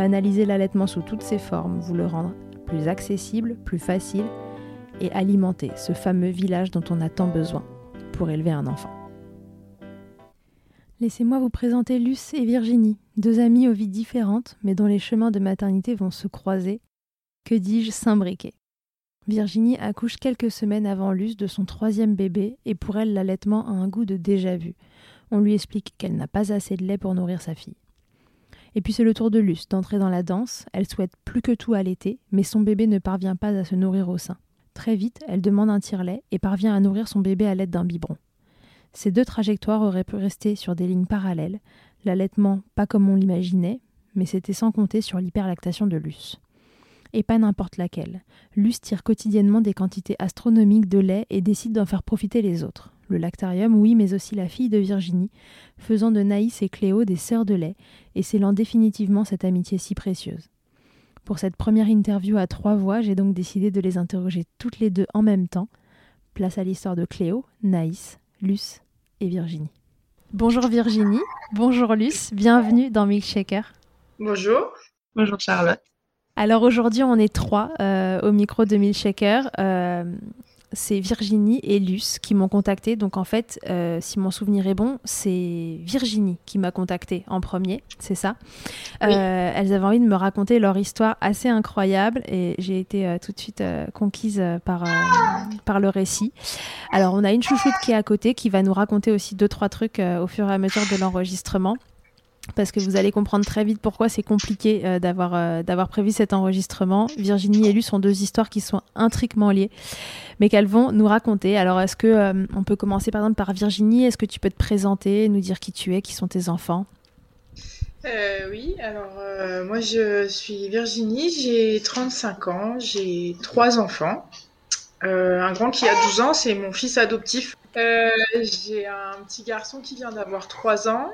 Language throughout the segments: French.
banaliser l'allaitement sous toutes ses formes, vous le rendre plus accessible, plus facile et alimenter ce fameux village dont on a tant besoin pour élever un enfant. Laissez-moi vous présenter Luce et Virginie, deux amies aux vies différentes, mais dont les chemins de maternité vont se croiser. Que dis-je s'imbriquer Virginie accouche quelques semaines avant Luce de son troisième bébé, et pour elle l'allaitement a un goût de déjà-vu. On lui explique qu'elle n'a pas assez de lait pour nourrir sa fille. Et puis c'est le tour de Luce d'entrer dans la danse, elle souhaite plus que tout allaiter, mais son bébé ne parvient pas à se nourrir au sein. Très vite, elle demande un tire-lait et parvient à nourrir son bébé à l'aide d'un biberon. Ces deux trajectoires auraient pu rester sur des lignes parallèles, l'allaitement pas comme on l'imaginait, mais c'était sans compter sur l'hyperlactation de Luce. Et pas n'importe laquelle. Luce tire quotidiennement des quantités astronomiques de lait et décide d'en faire profiter les autres. Le lactarium, oui, mais aussi la fille de Virginie, faisant de Naïs et Cléo des sœurs de lait et scellant définitivement cette amitié si précieuse. Pour cette première interview à trois voix, j'ai donc décidé de les interroger toutes les deux en même temps. Place à l'histoire de Cléo, Naïs, Luce et Virginie. Bonjour Virginie, bonjour Luce, bienvenue dans Milkshaker. Bonjour. Bonjour Charlotte. Alors aujourd'hui on est trois euh, au micro de Milkshaker. Euh, c'est Virginie et Luce qui m'ont contacté. Donc en fait, euh, si mon souvenir est bon, c'est Virginie qui m'a contacté en premier, c'est ça. Euh, elles avaient envie de me raconter leur histoire assez incroyable et j'ai été euh, tout de suite conquise par, par le récit. Alors on a une chouchoute qui est à côté qui va nous raconter aussi deux, trois trucs au fur et à mesure de l'enregistrement parce que vous allez comprendre très vite pourquoi c'est compliqué euh, d'avoir euh, d'avoir prévu cet enregistrement. Virginie et Lu sont deux histoires qui sont intriquement liées, mais qu'elles vont nous raconter. Alors, est-ce que euh, on peut commencer par exemple par Virginie? Est-ce que tu peux te présenter, nous dire qui tu es, qui sont tes enfants? Oui, alors moi je suis Virginie, j'ai 35 ans, j'ai trois enfants. un grand qui a 12 ans, c'est mon fils adoptif. j'ai un petit garçon qui vient d'avoir 3 ans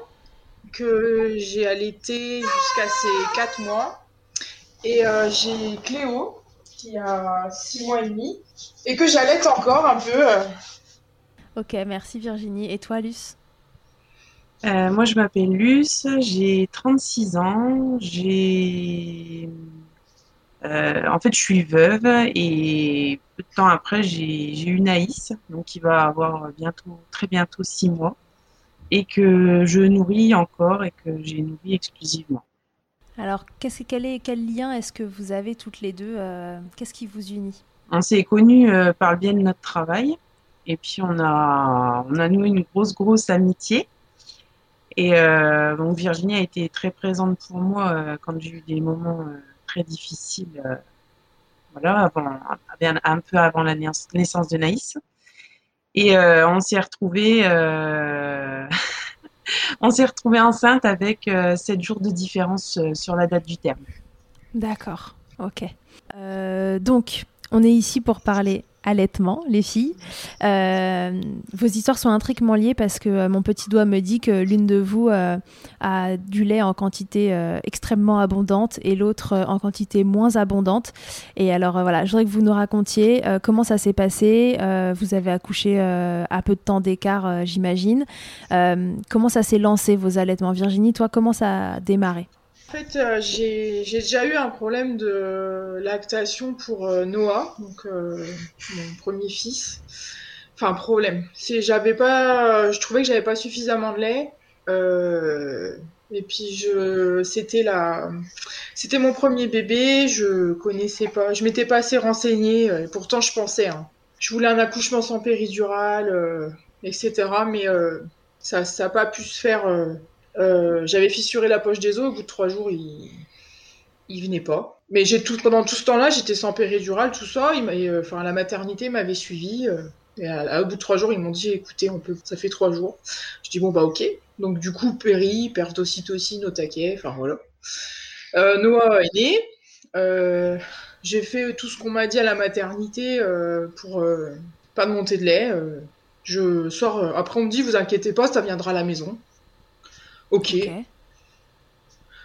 que j'ai allaité jusqu'à ses 4 mois. Et euh, j'ai Cléo, qui a 6 mois et demi, et que j'allaite encore un peu. Euh. Ok, merci Virginie. Et toi, Luce? Euh, Moi, je m'appelle Luce, j'ai 36 ans, j'ai... en fait, je suis veuve et peu de temps après, j'ai eu Naïs, donc qui va avoir bientôt, très bientôt 6 mois et que je nourris encore et que j'ai nourri exclusivement. Alors, qu'est-ce, quel, est, quel lien est-ce que vous avez toutes les deux euh, Qu'est-ce qui vous unit? On s'est connus euh, par le biais de notre travail et puis on a, on a noué une grosse, grosse amitié. Et euh, donc Virginie a été très présente pour moi quand j'ai eu des moments très difficiles, voilà, avant, un peu avant la naissance de Naïs. Et on s'est retrouvés on s'est retrouvé enceinte avec 7 euh, jours de différence euh, sur la date du terme. D'accord, ok. Euh, donc, on est ici pour parler allaitement, les filles. Euh, vos histoires sont intriquement liées parce que euh, mon petit doigt me dit que l'une de vous euh, a du lait en quantité extrêmement abondante et l'autre en quantité moins abondante. Et alors voilà, je voudrais que vous nous racontiez comment ça s'est passé. vous avez accouché à peu de temps d'écart, j'imagine. comment ça s'est lancé vos allaitements? Virginie, toi, comment ça a démarré? En fait, euh, j'ai déjà eu un problème de lactation pour euh, Noah, donc euh, mon premier fils. Enfin, problème. J'avais pas, je trouvais que j'avais pas suffisamment de lait. Et puis c'était la, c'était mon premier bébé. Je connaissais pas, je m'étais pas assez renseignée. euh, pourtant, je pensais. hein. Je voulais un accouchement sans péridurale, etc. Mais ça, ça a pas pu se faire. Euh, j'avais fissuré la poche des os. Au bout de trois jours, il, il venait pas. Mais j'ai tout pendant tout ce temps-là, j'étais sans péridurale, tout ça. Euh, enfin, la maternité m'avait suivi. euh, et à- au bout de trois jours, ils m'ont dit, écoutez, on peut, ça fait trois jours. Je dis bon bah ok. Donc du coup, péri, perte d'ocytocine au taquet. Enfin voilà. Noah est né. J'ai fait tout ce qu'on m'a dit à la maternité euh, pour pas de montée de lait. je après, on me dit, vous inquiétez pas, ça viendra à la maison. Ok.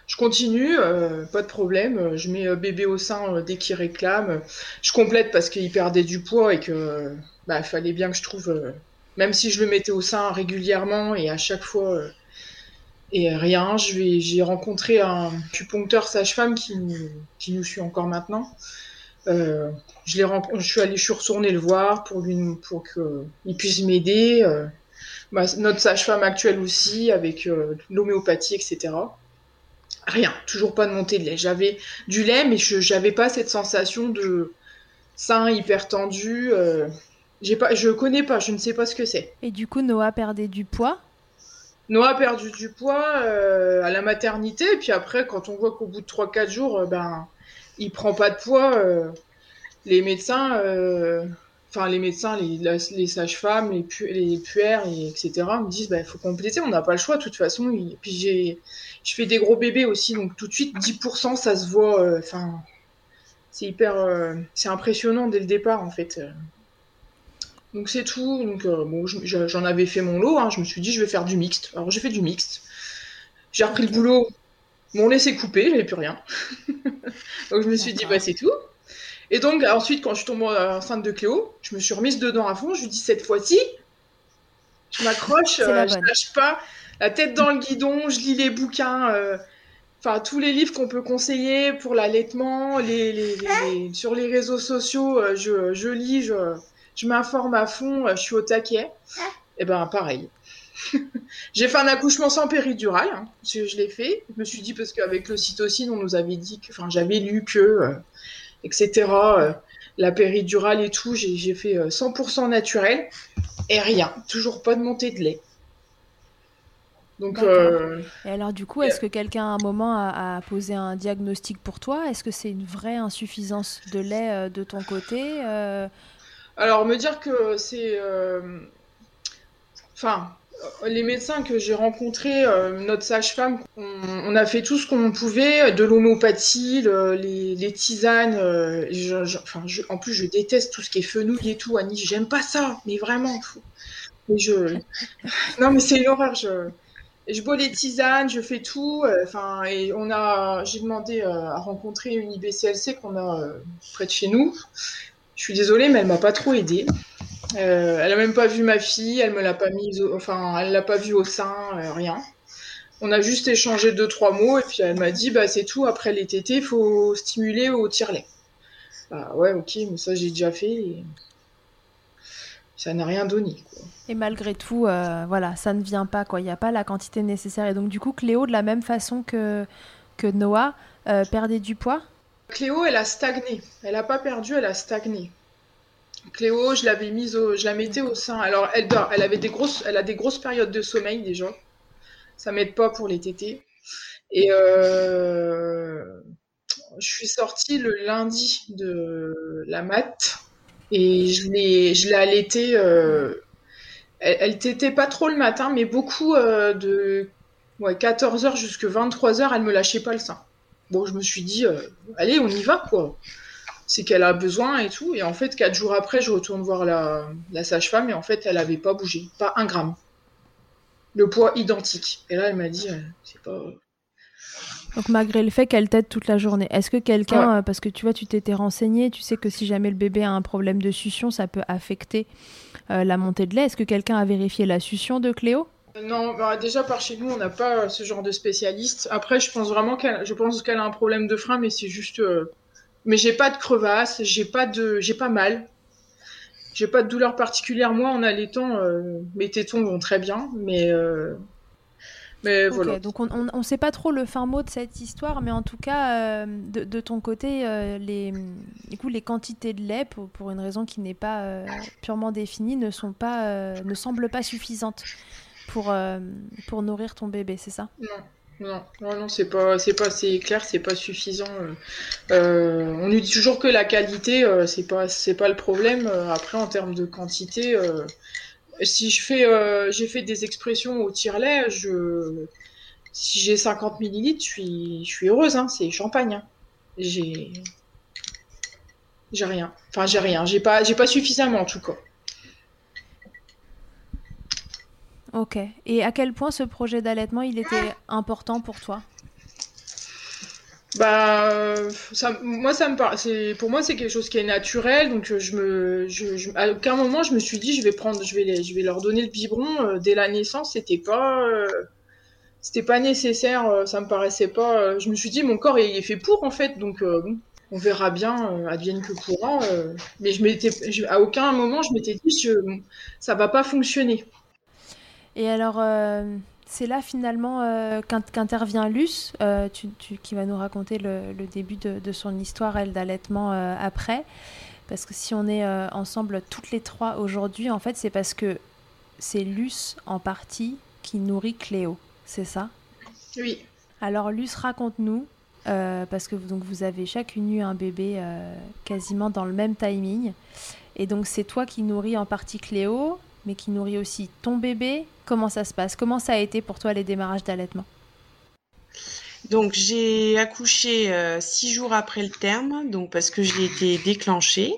Je continue, euh, pas de problème. Je mets euh, bébé au sein euh, dès qu'il réclame. Je complète parce qu'il perdait du poids et que bah, fallait bien que je trouve, euh, même si je le mettais au sein régulièrement et à chaque fois et rien. J'ai rencontré un acupuncteur sage-femme qui, nous- qui nous suit encore maintenant. Je je suis allée, je suis retournée le voir pour lui, pour qu'il puisse m'aider. Ma- notre sage-femme actuelle aussi avec euh, l'homéopathie, etc. Rien, toujours pas de montée de lait. J'avais du lait, mais je j'avais pas cette sensation de sein hyper tendu. euh, j'ai pas, je connais pas, je ne sais pas ce que c'est. Et du coup, Noah perdait du poids? Noah a perdu du poids euh, à la maternité, et puis après, quand on voit qu'au bout de 3-4 jours, euh, ben, il prend pas de poids, les médecins, enfin les médecins, les, sages-femmes, les, pu les puères, et etc., me disent, il faut compléter, on n'a pas le choix, de toute façon. Puis j'ai, je fais des gros bébés aussi, donc tout de suite, 10%, ça se voit, euh, euh, c'est impressionnant dès le départ, en fait. euh. Donc c'est tout. Bon, j'en avais fait mon lot. hein. Je me suis dit je vais faire du mixte. Alors j'ai fait du mixte. J'ai repris le boulot. Mon lait s'est coupé, j'avais plus rien. donc je me suis dit bah c'est tout. Et donc ensuite quand je suis tombée enceinte de Cléo, je me suis remise dedans à fond. Je lui dis cette fois-ci, je m'accroche, euh, je lâche pas, la tête dans le guidon. Je lis les bouquins. euh, Enfin, tous les livres qu'on peut conseiller pour l'allaitement, les, les- les- les- sur les réseaux sociaux, euh, je, je lis, je, je m'informe à fond, euh, je suis au taquet. Et ben pareil. J'ai fait un accouchement sans péridurale, hein, je, je l'ai fait. Je me suis dit parce qu'avec l'ocytocine, on nous avait dit que, enfin j'avais lu que, etc. euh, la péridurale et tout, j'ai fait euh, 100% naturel et rien, toujours pas de montée de lait. Donc euh, Et alors, du coup, est-ce que quelqu'un à un moment a, a posé un diagnostic pour toi? Est-ce que c'est une vraie insuffisance de lait euh, de ton côté Euh, Alors, me dire que c'est. euh, Enfin, euh, les médecins que j'ai rencontrés, euh, notre sage-femme, on, a fait tout ce qu'on pouvait, de l'homéopathie, le- les, tisanes. euh, enfin, je- en plus, je déteste tout ce qui est fenouil et tout, Annie. J'aime pas ça, mais vraiment. mais je... Non, mais c'est une horreur. Je... bois les tisanes, je fais tout. euh, Enfin, et on a. J'ai demandé euh, à rencontrer une IBCLC qu'on a euh, près de chez nous. Je suis désolée, mais elle m'a pas trop aidée. Euh, elle a même pas vu ma fille, elle me l'a pas mise, au- enfin, elle l'a pas vue au sein, euh, rien. On a juste échangé deux trois mots et puis elle m'a dit bah c'est tout. Après les tétés, il faut stimuler au tire-lait. Bah ouais, ok, mais ça j'ai déjà fait. Et... Ça n'a rien donné. Quoi. Et malgré tout, euh, voilà, ça ne vient pas, quoi. Il n'y a pas la quantité nécessaire. Et donc, du coup, Cléo, de la même façon que, que Noah, perdait du poids? Cléo, elle a stagné. Elle a pas perdu, elle a stagné. Cléo, je l'avais mise au, je la mettais au sein. Alors, elle dort. Elle a des grosses périodes de sommeil déjà. Ça m'aide pas pour les tétés. Et euh, je suis sortie le lundi de la mat et je l'ai, je l'ai allaitée. euh, elle, elle tétait pas trop le matin, mais beaucoup euh, de ouais, 14h jusqu'à 23h, elle me lâchait pas le sein. Bon, je me suis dit, allez, on y va, quoi. C'est qu'elle a besoin et tout. Et en fait, quatre jours après, je retourne voir la, la sage-femme et en fait, elle avait pas bougé, pas un gramme. Le poids identique. Et là, elle m'a dit, euh, c'est pas. Donc, malgré le fait qu'elle t'aide toute la journée, est-ce que quelqu'un, euh, parce que tu vois, tu t'étais renseigné, tu sais que si jamais le bébé a un problème de succion, ça peut affecter euh, la montée de lait. Est-ce que quelqu'un a vérifié la succion de Cléo? Non, bah, déjà par chez nous, on n'a pas ce genre de spécialiste. Après, je pense vraiment qu'elle, je pense qu'elle a un problème de frein, mais c'est juste. euh, Mais j'ai pas de crevasse, j'ai pas de, j'ai pas mal, j'ai pas de douleur particulière. Moi, en allaitant, euh, mes tétons vont très bien, mais euh, Mais voilà. Donc on ne sait pas trop le fin mot de cette histoire, mais en tout cas, de, de, ton côté, les, du les quantités de lait, pour, pour une raison qui n'est pas purement définie, ne, sont pas, ne semblent pas suffisantes pour, pour nourrir ton bébé, c'est ça? Non. Non, non, non c'est pas, c'est pas, c'est clair, c'est pas suffisant. Euh, on nous dit toujours que la qualité, euh, c'est pas, c'est pas le problème. Euh, après, en termes de quantité, si je fais, j'ai fait des expressions au tire-lait, je, si j'ai 50 millilitres, je suis, je suis heureuse. Hein, c'est champagne. Hein. J'ai, j'ai rien. Enfin, j'ai rien. J'ai pas, j'ai pas suffisamment en tout cas. Ok. Et à quel point ce projet d'allaitement, il était important pour toi? Bah, ça, moi, ça me. Pour moi, c'est quelque chose qui est naturel. Donc, je me, à aucun moment, je me suis dit, je vais prendre, je vais, les, je vais leur donner le biberon euh, dès la naissance. C'était pas, euh, c'était pas nécessaire. Euh, ça me paraissait pas. je me suis dit, mon corps il est fait pour en fait. Donc, on verra bien, advienne que pourra. mais je m'étais, à aucun moment, je m'étais dit, ça va pas fonctionner. Et alors, euh, c'est là finalement euh, qu'intervient Luce, euh, qui va nous raconter le, début de, son histoire, elle, d'allaitement après. Parce que si on est ensemble toutes les trois aujourd'hui, en fait, c'est parce que c'est Luce en partie qui nourrit Cléo, c'est ça? Oui. Alors, Luce, raconte-nous, parce que donc, vous avez chacune eu un bébé quasiment dans le même timing. Et donc, c'est toi qui nourris en partie Cléo, mais qui nourrit aussi ton bébé. Comment ça se passe? Comment ça a été pour toi les démarrages d'allaitement? Donc j'ai accouché euh, six jours après le terme, donc parce que j'ai été déclenchée.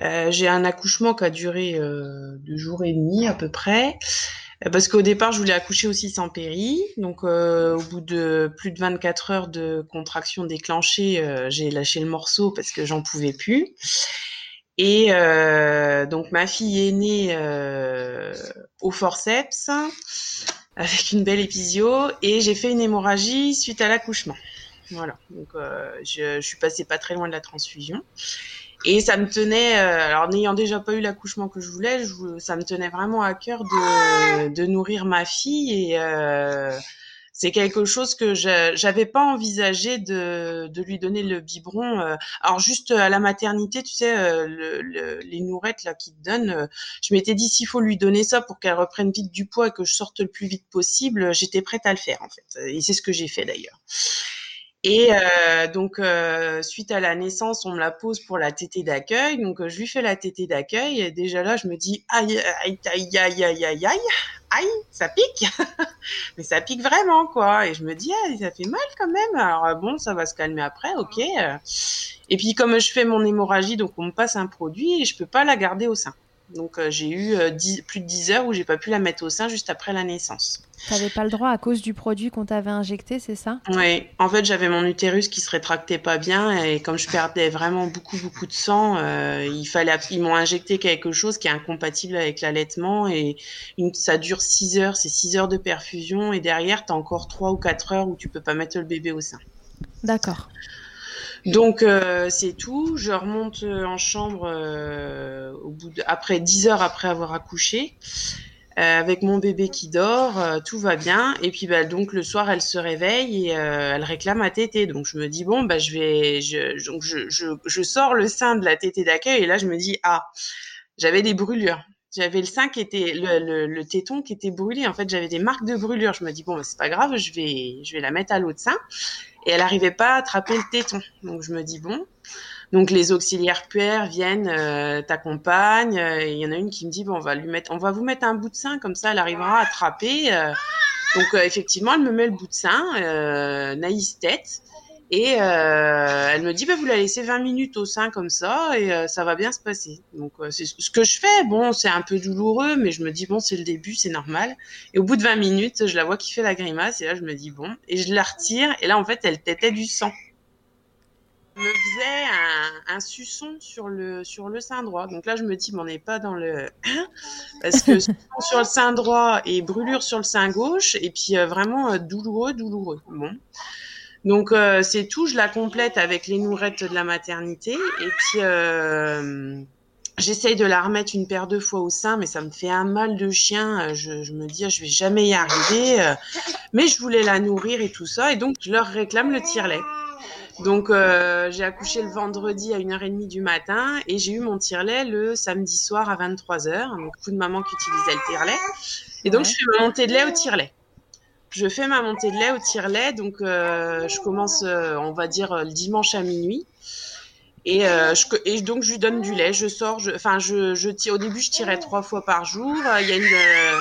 Euh, j'ai un accouchement qui a duré euh, deux jours et demi à peu près, parce qu'au départ je voulais accoucher aussi sans péri. Donc au bout de plus de 24 heures de contraction déclenchée, j'ai lâché le morceau parce que j'en pouvais plus. Et donc ma fille est au forceps avec une belle épisio et j'ai fait une hémorragie suite à l'accouchement. Voilà, donc euh, je, je, suis passée pas très loin de la transfusion. Et ça me tenait, alors n'ayant déjà pas eu l'accouchement que je voulais, je, ça me tenait vraiment à cœur de, de nourrir ma fille et c'est quelque chose que j'avais pas envisagé de, de, lui donner le biberon. Euh. Alors juste à la maternité, tu sais, euh, le, les nourettes là qui te donnent, euh, je m'étais dit s'il faut lui donner ça pour qu'elle reprenne vite du poids et que je sorte le plus vite possible, j'étais prête à le faire en fait. Et c'est ce que j'ai fait d'ailleurs. Et euh, donc, euh, suite à la naissance, on me la pose pour la tétée d'accueil. Donc, je lui fais la tétée d'accueil. Et déjà là, je me dis, aïe, aïe, aïe, aïe, aïe, aïe, aïe, aïe, ça pique. Mais ça pique vraiment, quoi. Et je me dis, ah, ça fait mal quand même. Alors, bon, ça va se calmer après, ok. Et puis, comme je fais mon hémorragie, donc on me passe un produit et je peux pas la garder au sein. Donc euh, j'ai eu euh, plus de 10 heures où j'ai pas pu la mettre au sein juste après la naissance. Tu n'avais pas le droit à cause du produit qu'on t'avait injecté, c'est ça? Oui, en fait j'avais mon utérus qui se rétractait pas bien et comme je perdais vraiment beaucoup beaucoup de sang, euh, il fallait ils m'ont injecté quelque chose qui est incompatible avec l'allaitement et ça dure 6 heures, c'est 6 heures de perfusion et derrière tu as encore 3 ou 4 heures où tu peux pas mettre le bébé au sein. D'accord. Donc euh, c'est tout. Je remonte euh, en chambre euh, au bout de, après 10 heures après avoir accouché. avec mon bébé qui dort, tout va bien. Et puis bah, donc le soir, elle se réveille et elle réclame à tétée. Donc je me dis bon bah je vais, je, je, je, je sors le sein de la tétée d'accueil et là je me dis ah j'avais des brûlures. J'avais le sein qui était le, le, le, téton qui était brûlé. En fait, j'avais des marques de brûlure. Je me dis bon, bah, c'est pas grave, je vais je vais la mettre à l'autre sein et elle n'arrivait pas à attraper le téton. Donc je me dis bon. Donc les auxiliaires puères viennent, euh, t'accompagnent. Euh, il y en a une qui me dit bon, on va lui mettre, on va vous mettre un bout de sein comme ça, elle arrivera à attraper. Euh. donc effectivement, elle me met le bout de sein, naïs tête. Et euh, elle me dit, bah, vous la laissez 20 minutes au sein comme ça et euh, ça va bien se passer. Donc euh, c'est ce que je fais. Bon, c'est un peu douloureux, mais je me dis, bon, c'est le début, c'est normal. Et au bout de 20 minutes, je la vois qui fait la grimace et là, je me dis, bon. Et je la retire et là, en fait, elle tétait du sang. Elle me faisait un, un suçon sur le, sur le sein droit. Donc là, je me dis, on n'est pas dans le... Parce que sur le sein droit et brûlure sur le sein gauche et puis vraiment douloureux, douloureux. Bon. Donc euh, c'est tout, je la complète avec les nourettes de la maternité et puis euh, J'essaye de la remettre une paire de fois au sein, mais ça me fait un mal de chien. Je, je me dis, je vais jamais y arriver. Mais je voulais la nourrir et tout ça, et donc je leur réclame le tire-lait. Donc euh, j'ai accouché le vendredi à 1h30 du matin et j'ai eu mon tire-lait le samedi soir à 23h. Donc beaucoup de mamans qui utilisaient le tire-lait. Et donc je fais ma montée de lait au tire-lait. Je fais ma montée de lait au tire-lait, donc euh, je commence, euh, on va dire, le dimanche à minuit. Et, euh, je, et, donc je lui donne du lait, je sors, enfin je, je au début je tirais trois fois par jour. Il y a une, euh,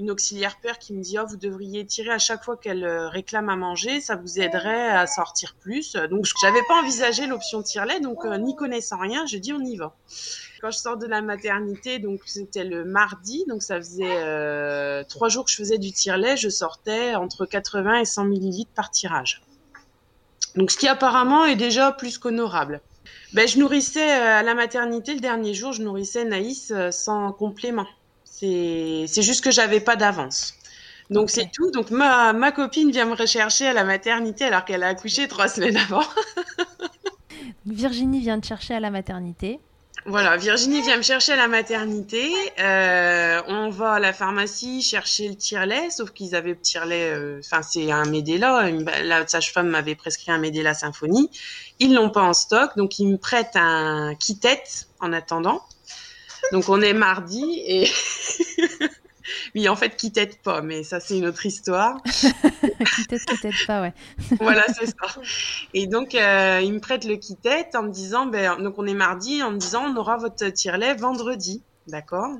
une auxiliaire père qui me dit oh vous devriez tirer à chaque fois qu'elle euh, réclame à manger, ça vous aiderait à sortir plus. Donc j'avais pas envisagé l'option tire-lait, donc euh, n'y connaissant rien, je dis on y va. Quand je sors de la maternité, donc c'était le mardi, donc ça faisait euh, trois jours que je faisais du tire-lait, je sortais entre 80 et 100 millilitres par tirage. Donc ce qui apparemment est déjà plus qu'honorable. Ben, je nourrissais à la maternité le dernier jour, je nourrissais Naïs sans complément. C'est juste que j'avais pas d'avance. Donc okay. c'est tout. Donc ma, ma copine vient me rechercher à la maternité alors qu'elle a accouché trois semaines avant. Virginie vient te chercher à la maternité. Voilà, Virginie vient me chercher à la maternité. Euh, on va à la pharmacie chercher le tire-lait, sauf qu'ils avaient le tire-lait. Enfin, euh, c'est un Medela. La sage-femme m'avait prescrit un Medela Symphonie. Ils l'ont pas en stock, donc ils me prêtent un Kittet en attendant. Donc on est mardi et oui, en fait, qui t'aide pas, mais ça c'est une autre histoire. qui t'aide, qui t'aide pas, ouais. voilà, c'est ça. Et donc euh, il me prête le kit tête en me disant, ben donc on est mardi, en me disant on aura votre tire-lait vendredi. D'accord?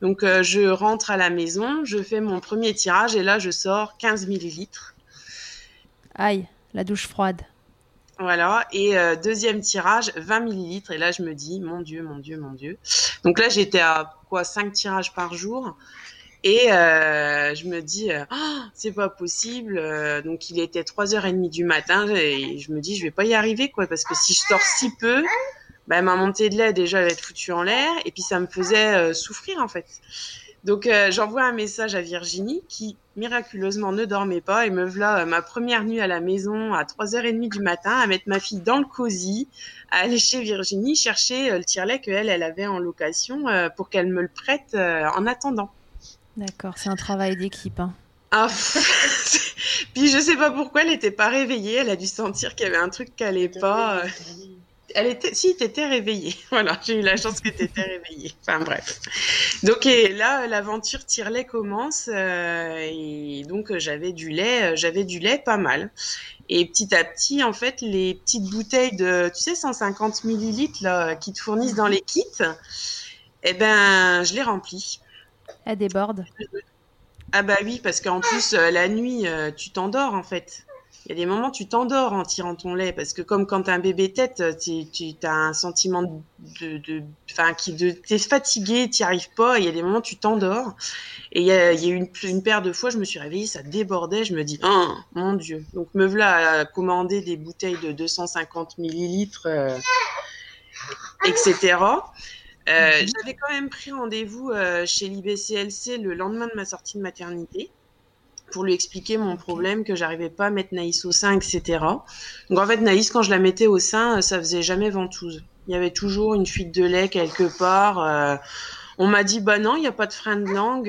Donc euh, je rentre à la maison, je fais mon premier tirage et là je sors 15 millilitres. Aïe, la douche froide. Voilà, et euh, deuxième tirage, 20 millilitres. Et là, je me dis, mon Dieu, mon Dieu, mon Dieu. Donc là, j'étais à quoi 5 tirages par jour. Et euh, je me dis, oh, c'est pas possible. donc il était 3h30 du matin et je me dis, je vais pas y arriver, quoi. Parce que si je sors si peu, ben, ma montée de lait, déjà, elle va être foutue en l'air. Et puis ça me faisait euh, souffrir, en fait. Donc euh, j'envoie un message à Virginie qui miraculeusement ne dormait pas et me voilà euh, ma première nuit à la maison à 3h30 du matin à mettre ma fille dans le cosy, à aller chez Virginie chercher euh, le tire-lait qu'elle elle avait en location euh, pour qu'elle me le prête euh, en attendant. D'accord, c'est un travail d'équipe. Hein. Ah, puis je sais pas pourquoi elle était pas réveillée, elle a dû sentir qu'il y avait un truc qui allait pas. Elle était, si, t'étais réveillée. Voilà, j'ai eu la chance que t'étais réveillée. Enfin bref. Donc et là, l'aventure tire-lait commence euh, et donc j'avais du lait, j'avais du lait pas mal. Et petit à petit, en fait, les petites bouteilles de, tu sais, 150 millilitres là, qui te fournissent dans les kits, eh ben, je les remplis. Elle déborde. Ah bah oui, parce qu'en plus, euh, la nuit, euh, tu t'endors en fait. Il y a des moments tu t'endors en tirant ton lait parce que comme quand un bébé tête, tu, tu as un sentiment de, de, enfin qui de, t'es fatigué, t'y arrives pas. Il y a des moments tu t'endors. Et il y a, y a une, paire de fois, je me suis réveillée, ça débordait. Je me dis, oh, mon Dieu. Donc me voilà à commander des bouteilles de 250 millilitres, euh, etc. Euh, mmh. J'avais quand même pris rendez-vous euh, chez l'IBCLC le lendemain de ma sortie de maternité pour lui expliquer mon problème, que j'arrivais pas à mettre Naïs au sein, etc. Donc en fait, Naïs, quand je la mettais au sein, ça faisait jamais ventouse. Il y avait toujours une fuite de lait quelque part. Euh, on m'a dit, bah non, il n'y a pas de frein de langue.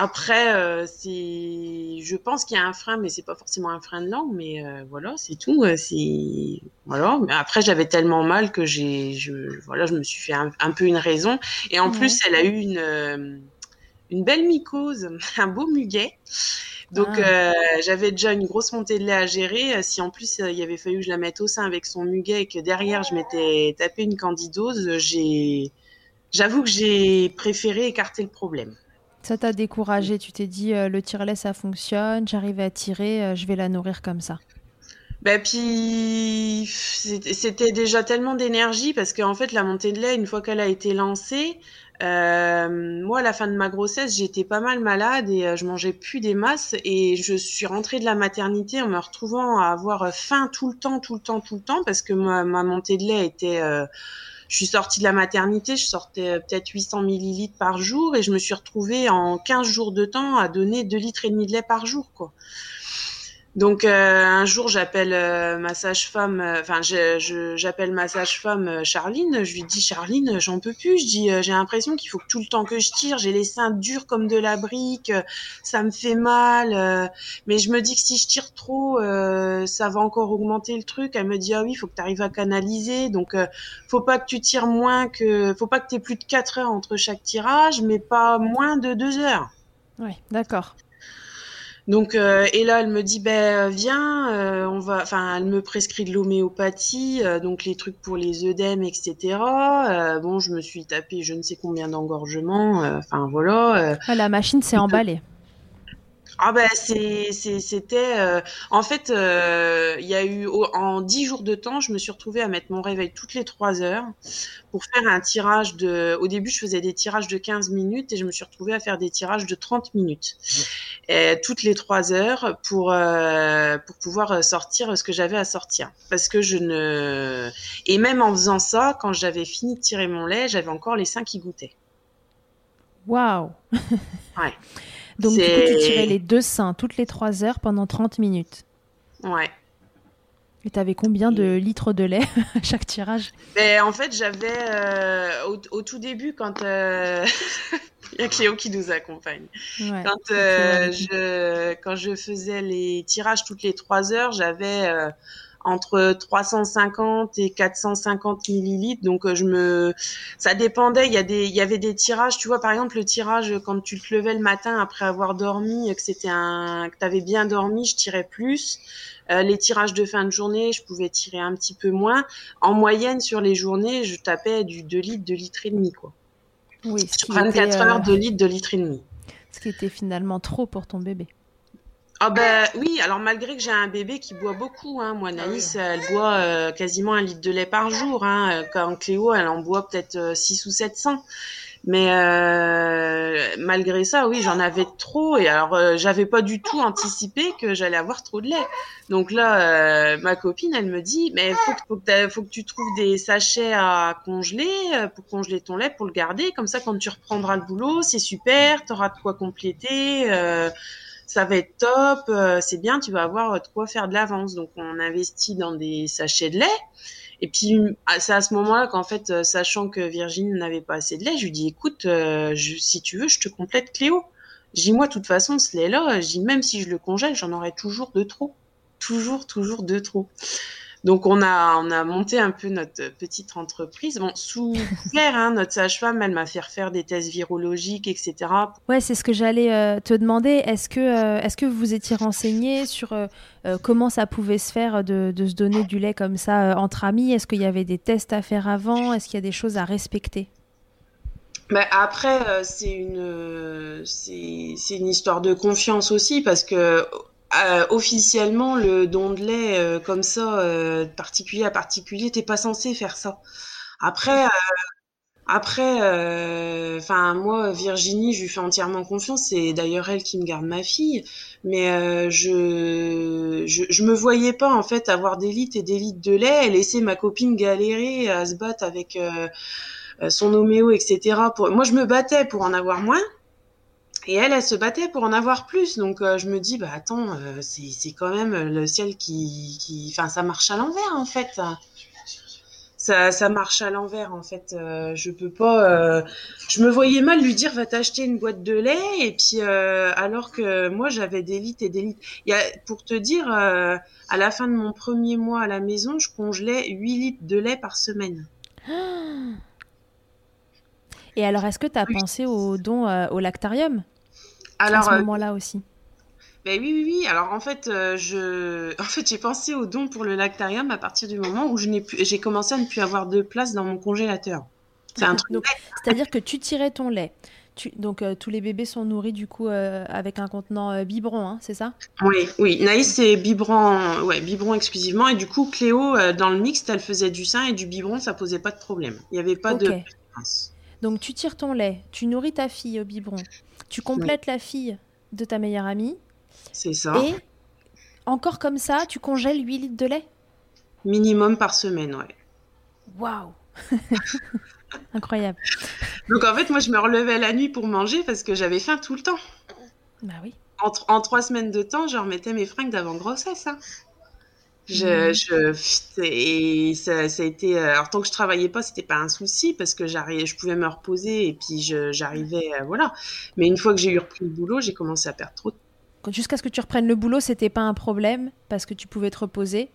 Euh, après, euh, c'est, je pense qu'il y a un frein, mais c'est pas forcément un frein de langue, mais euh, voilà, c'est tout. C'est voilà. Mais après, j'avais tellement mal que j'ai, je, voilà, je me suis fait un, un peu une raison. Et en plus, elle a eu une euh, une belle mycose, un beau muguet. Donc ah. euh, j'avais déjà une grosse montée de lait à gérer. Si en plus euh, il avait fallu que je la mette au sein avec son muguet et que derrière je m'étais tapé une candidose, j'ai, j'avoue que j'ai préféré écarter le problème. Ça t'a découragé, tu t'es dit euh, le tire-lait ça fonctionne, j'arrive à tirer, euh, je vais la nourrir comme ça. Bah puis c'était déjà tellement d'énergie parce qu'en fait la montée de lait une fois qu'elle a été lancée, euh, moi à la fin de ma grossesse j'étais pas mal malade et euh, je mangeais plus des masses et je suis rentrée de la maternité en me retrouvant à avoir faim tout le temps, tout le temps, tout le temps parce que ma, ma montée de lait était je suis sortie de la maternité, je sortais peut-être 800 millilitres par jour et je me suis retrouvée en 15 jours de temps à donner 2 litres et demi de lait par jour, quoi. Donc euh, un jour j'appelle euh, ma sage-femme, euh, enfin j'appelle ma sage-femme Charline, je lui dis Charline j'en peux plus, je dis j'ai l'impression qu'il faut que tout le temps que je tire, j'ai les seins durs comme de la brique, ça me fait mal, mais je me dis que si je tire trop ça va encore augmenter le truc. Elle me dit ah oui faut que tu arrives à canaliser, donc faut pas que tu tires moins que, faut pas que tu aies plus de 4 heures entre chaque tirage, mais pas moins de 2 heures. Oui d'accord. Donc euh, et là elle me dit ben viens euh, on va enfin elle me prescrit de l'homéopathie euh, donc les trucs pour les œdèmes etc bon je me suis tapé je ne sais combien d'engorgements enfin voilà ah, la machine s'est emballée ah ben c'était euh, en fait euh, il y a eu en dix jours de temps je me suis retrouvée à mettre mon réveil toutes les trois heures pour faire un tirage de au début je faisais des tirages de 15 minutes et je me suis retrouvée à faire des tirages de 30 minutes. Et, toutes les trois heures pour euh, pour pouvoir sortir ce que j'avais à sortir. Parce que je ne et même en faisant ça quand j'avais fini de tirer mon lait j'avais encore les seins qui goûtaient. Waouh! Ouais donc, du coup, tu tirais les deux seins toutes les trois heures pendant 30 minutes. Ouais. Et tu avais combien de litres de lait à chaque tirage? Ben, En fait, j'avais euh, au, tout début, quand euh, il y a Cléo qui nous accompagne, quand, euh, je, quand je faisais les tirages toutes les trois heures, j'avais entre 350 et 450 millilitres. Donc euh, je me, ça dépendait. Il y a des, il y avait des tirages. Tu vois, par exemple, le tirage quand tu te levais le matin après avoir dormi, que c'était un, que t'avais bien dormi, je tirais plus. Euh, les tirages de fin de journée, je pouvais tirer un petit peu moins. En moyenne, sur les journées, je tapais du 2 litres, 2 litres et demi, quoi. Oui, sur 24 heures, 2 litres, 2 litres et demi. Ce qui était finalement trop pour ton bébé. Ah ben oui, alors malgré que j'ai un bébé qui boit beaucoup, hein, moi ah Naïs, elle boit euh, quasiment un litre de lait par jour. Hein, quand Cléo, elle en boit peut-être 6 euh, ou 700. Mais euh, malgré ça, oui, j'en avais trop. Et alors, j'avais pas du tout anticipé que j'allais avoir trop de lait. Donc là, ma copine, elle me dit, mais faut que, faut que, faut que tu trouves des sachets à congeler pour congeler ton lait, pour le garder. Comme ça, quand tu reprendras le boulot, c'est super, tu auras de quoi compléter ça va être top, euh, c'est bien, tu vas avoir de quoi faire de l'avance. Donc on investit dans des sachets de lait. Et puis ah, c'est à ce moment-là qu'en fait, euh, sachant que Virginie n'avait pas assez de lait, je lui dis écoute, euh, si tu veux, je te complète Cléo. J'ai moi, de toute façon, ce lait-là, même si je le congèle, j'en aurai toujours de trop. Toujours, toujours de trop. Donc on a on a monté un peu notre petite entreprise. Bon, sous clair, hein, notre sage-femme, elle m'a fait refaire des tests virologiques, etc. Ouais, c'est ce que j'allais euh, te demander. Est-ce que euh, est-ce que vous étiez renseigné sur euh, comment ça pouvait se faire de, de, se donner du lait comme ça entre amis? Est-ce qu'il y avait des tests à faire avant? Est-ce qu'il y a des choses à respecter? Mais après, c'est une, c'est une histoire de confiance aussi parce que euh, officiellement, le don de lait euh, comme ça, euh, particulier à particulier, t'es pas censé faire ça. Après, après, enfin moi, Virginie, je lui fais entièrement confiance. C'est d'ailleurs elle qui me garde ma fille. Mais je, je, je me voyais pas en fait avoir des litres et des litres de lait et laisser ma copine galérer à se battre avec son homéo, etc. Pour... Moi, je me battais pour en avoir moins. Et elle, elle se battait pour en avoir plus. Donc euh, je me dis, bah attends, euh, c'est quand même le ciel qui, qui, enfin ça marche à l'envers en fait. Ça, ça marche à l'envers en fait. Euh, je peux pas. je me voyais mal lui dire, va t'acheter une boîte de lait. Et puis alors que moi j'avais des litres et des litres. Y a, pour te dire, à la fin de mon premier mois à la maison, je congelais 8 litres de lait par semaine. Et alors, est-ce que tu as pensé au don au lactarium? Alors, à ce euh, moment-là aussi. Ben oui, oui, oui. Alors en fait, euh, je, en fait, j'ai pensé au don pour le lactarium à partir du moment où je n'ai plus, j'ai commencé à ne plus avoir de place dans mon congélateur. C'est un truc. C'est-à-dire que tu tirais ton lait. Tu... Donc euh, tous les bébés sont nourris du coup avec un contenant biberon, hein, c'est ça? Oui, oui. Naïs c'est biberon, ouais, biberon exclusivement. Et du coup Cléo dans le mixte, elle faisait du sein et du biberon, ça posait pas de problème. Il n'y avait pas de. Donc tu tires ton lait, tu nourris ta fille au biberon, tu complètes la fille de ta meilleure amie. C'est ça. Et encore comme ça, tu congèles 8 litres de lait Minimum par semaine, ouais. Waouh Incroyable. Donc en fait, moi, je me relevais la nuit pour manger parce que j'avais faim tout le temps. Bah oui. en, trois semaines de temps, je remettais mes fringues d'avant grossesse. Hein. Je, je, et ça, a été. Euh, alors tant que je travaillais pas, c'était pas un souci parce que j'arrivais, je pouvais me reposer et puis j'arrivais, euh, voilà. Mais une fois que j'ai eu repris le boulot, j'ai commencé à perdre trop. Jusqu'à ce que tu reprennes le boulot, c'était pas un problème parce que tu pouvais te reposer?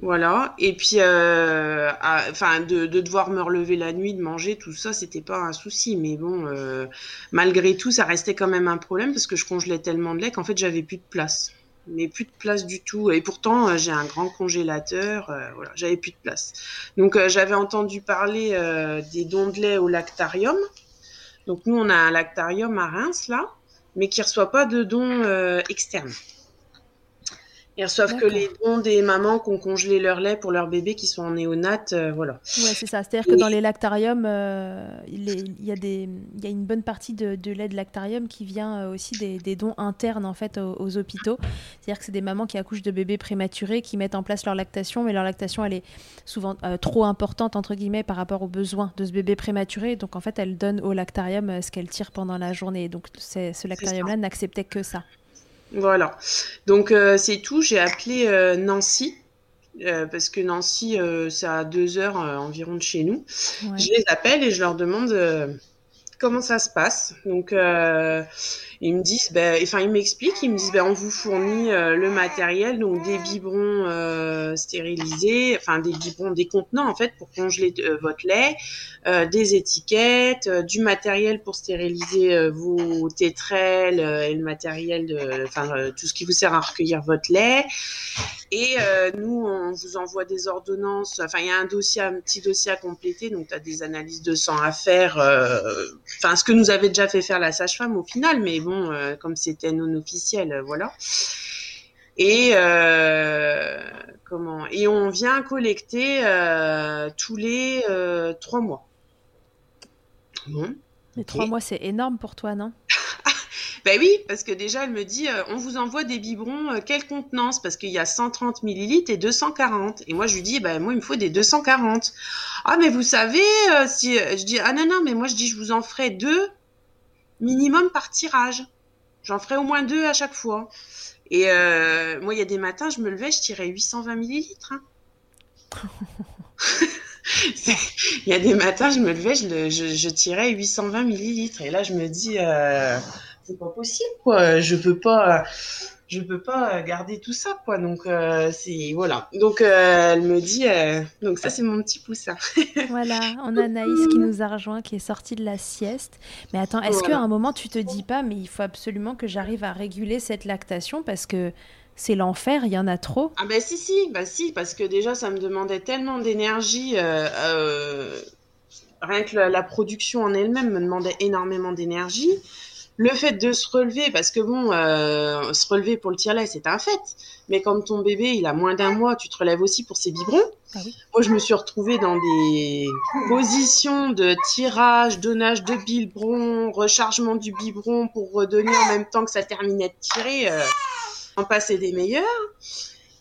Voilà. Et puis, euh, enfin, de, de, devoir me relever la nuit, de manger, tout ça, c'était pas un souci. Mais bon, euh, malgré tout, ça restait quand même un problème parce que je congelais tellement de lait qu'en fait, j'avais plus de place. Mais plus de place du tout. Et pourtant, euh, j'ai un grand congélateur. Euh, voilà, j'avais plus de place. Donc, euh, j'avais entendu parler des dons de lait au lactarium. Donc, nous, on a un lactarium à Reims, là, mais qui reçoit pas de dons externes. Ils reçoivent que les dons des mamans qui ont congelé leur lait pour leurs bébés qui sont en néonat, euh, voilà. Ouais, c'est ça. C'est-à-dire que dans les lactariums, euh, il, y a des, il y a une bonne partie de, lait de lactarium qui vient euh, aussi des, dons internes en fait aux, hôpitaux. C'est-à-dire que c'est des mamans qui accouchent de bébés prématurés, qui mettent en place leur lactation, mais leur lactation elle est souvent trop importante entre guillemets par rapport aux besoins de ce bébé prématuré. Donc en fait, elles donnent au lactarium ce qu'elles tirent pendant la journée. Donc ce lactarium-là n'acceptait que ça. Voilà. Donc euh, c'est tout. J'ai appelé euh, Nancy. Euh, parce que Nancy, c'est à deux heures environ de chez nous. Je les appelle et je leur demande comment ça se passe. Donc, ils me disent, ben, enfin, ils m'expliquent, ils me disent, ben, on vous fournit euh, le matériel, donc des biberons euh, stérilisés, enfin des biberons, des contenants en fait pour congeler euh, votre lait, des étiquettes, du matériel pour stériliser vos tétrelles et le matériel de, enfin tout ce qui vous sert à recueillir votre lait. Et nous, on vous envoie des ordonnances. Enfin, il y a un dossier, un petit dossier à compléter, donc tu as des analyses de sang à faire. Enfin, ce que nous avait déjà fait faire la sage-femme au final, mais euh, comme c'était non officiel, euh, voilà. Et euh, comment? Et on vient collecter tous les trois mois. Bon. Mais trois mois, c'est énorme pour toi, non? Ben oui, parce que déjà, elle me dit, on vous envoie des biberons, quelle contenance? Parce qu'il y a 130 millilitres et 240. Et moi, je lui dis, ben moi, il me faut des 240. Ah, mais vous savez, si je dis, ah non, non, mais moi, je dis, je vous en ferai deux minimum par tirage. J'en ferai au moins deux à chaque fois. Et euh, moi, il y a des matins, je me levais, je tirais 820 millilitres. Hein. Il y a des matins, je me levais, je, je, tirais 820 millilitres. Et là, je me dis, euh, c'est pas possible, quoi. Je peux pas je peux pas garder tout ça quoi. Donc euh, c'est voilà. Donc euh, elle me dit euh, donc ça c'est mon petit poussin. Voilà on a Naïs qui nous a rejoint qui est sortie de la sieste. Mais attends est-ce qu'à un moment tu te dis pas mais il faut absolument que j'arrive à réguler cette lactation parce que c'est l'enfer, il y en a trop? Ah ben si si, bah si parce que déjà ça me demandait tellement d'énergie rien que la production en elle-même me demandait énormément d'énergie le fait de se relever, parce que bon, euh, se relever pour le tire-lait, c'est un fait. Mais quand ton bébé, il a moins d'un mois, tu te relèves aussi pour ses biberons. Ah Moi, je me suis retrouvée dans des positions de tirage, donnage de biberon, rechargement du biberon pour redonner en même temps que ça terminait de tirer. Euh, en passer des meilleurs.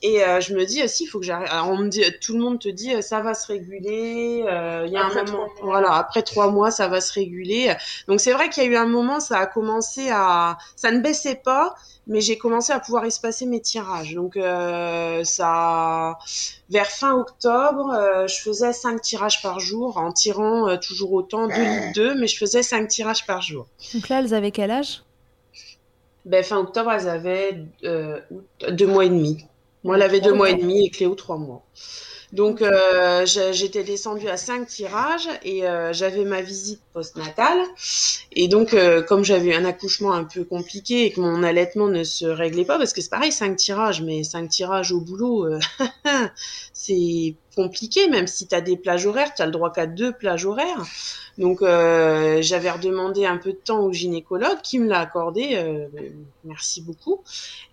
Et euh, je me dis aussi, il faut que j'arrête. Alors on me dit, tout le monde te dit, euh, ça va se réguler. Euh, il y a un moment, voilà, après trois mois, ça va se réguler. Donc c'est vrai qu'il y a eu un moment, ça a commencé à, ça ne baissait pas, mais j'ai commencé à pouvoir espacer mes tirages. Donc ça, vers fin octobre, je faisais cinq tirages par jour en tirant toujours autant, 2 litres 2, mais je faisais cinq tirages par jour. Donc là, elles avaient quel âge? Ben, fin octobre, elles avaient deux mois et demi. Moi, elle avait deux mois et demi et Cléo trois mois. Donc, euh, j'étais descendue à cinq tirages et euh, j'avais ma visite postnatale. Et donc, euh, comme j'avais un accouchement un peu compliqué et que mon allaitement ne se réglait pas, parce que c'est pareil, cinq tirages, mais cinq tirages au boulot, c'est compliqué, même si tu as des plages horaires, tu as le droit qu'à deux plages horaires. Donc euh, j'avais redemandé un peu de temps au gynécologue qui me l'a accordé, euh, merci beaucoup.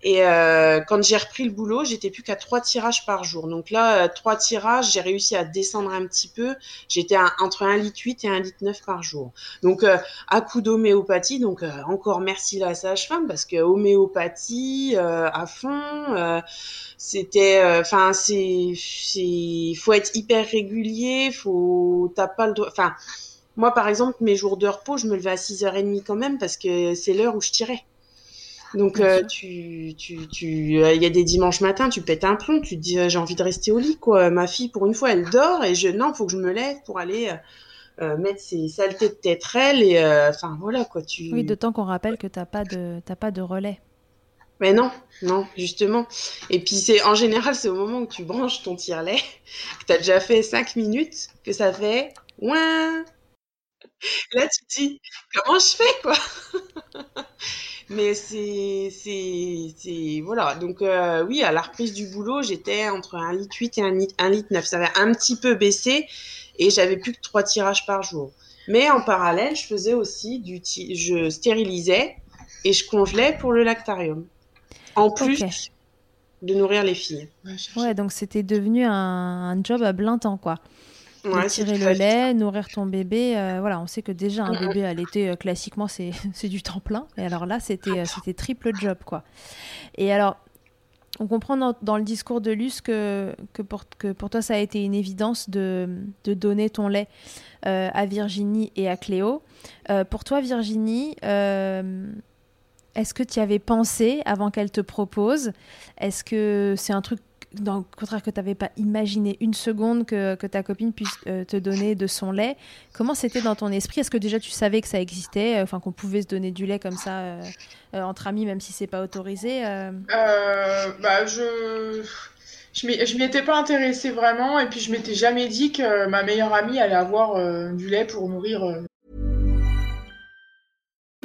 Et euh, quand j'ai repris le boulot, j'étais plus qu'à trois tirages par jour. Donc là, trois tirages, j'ai réussi à descendre un petit peu. J'étais entre un litre 8 et un litre 9 par jour. Donc à coup d'homéopathie, donc encore merci la sage-femme parce que homéopathie à fond, c'était, enfin c'est, c'est, faut être hyper régulier, faut, t'as pas le droit, enfin moi, par exemple, mes jours de repos, je me levais à 6h30 quand même parce que c'est l'heure où je tirais. Donc, euh, tu, tu, tu, euh, il y a des dimanches matins, tu pètes un plomb, tu te dis, j'ai envie de rester au lit, quoi. Ma fille, pour une fois, elle dort et je, non, faut que je me lève pour aller mettre ses saletés de tétrelle et, enfin, voilà, quoi. Tu... Oui, d'autant qu'on rappelle que t'as pas de, t'as pas de relais. Mais non, non, justement. Et puis c'est en général, c'est au moment où tu branches ton tire-lait, que tu as déjà fait 5 minutes, que ça fait ouin. Là, tu te dis, comment je fais, quoi? Mais c'est, c'est, voilà. Donc, euh, oui, à la reprise du boulot, j'étais entre 1 litre 8 et 1 litre, 1 litre 9. Ça avait un petit peu baissé et j'avais plus que 3 tirages par jour. Mais en parallèle, je faisais aussi du, je stérilisais et je congelais pour le lactarium en plus de nourrir les filles. Ouais, donc c'était devenu un, job à plein temps, quoi. Ouais, tirer le lait, nourrir ton bébé. Euh, voilà, on sait que déjà un bébé à l'été, euh, classiquement, c'est du temps plein. Et alors là, c'était euh, c'était triple job, quoi. Et alors, on comprend dans, le discours de Luce que, que, pour, que pour toi, ça a été une évidence de, de donner ton lait à Virginie et à Cléo. pour toi, Virginie, est-ce que tu y avais pensé avant qu'elle te propose? Est-ce que c'est un truc, dans le contraire, que tu n'avais pas imaginé une seconde que, ta copine puisse euh, te donner de son lait? Comment c'était dans ton esprit? Est-ce que déjà tu savais que ça existait, enfin qu'on pouvait se donner du lait comme ça euh, euh, entre amis, même si c'est pas autorisé bah, je je m'y étais pas intéressée vraiment et puis je m'étais jamais dit que ma meilleure amie allait avoir du lait pour nourrir.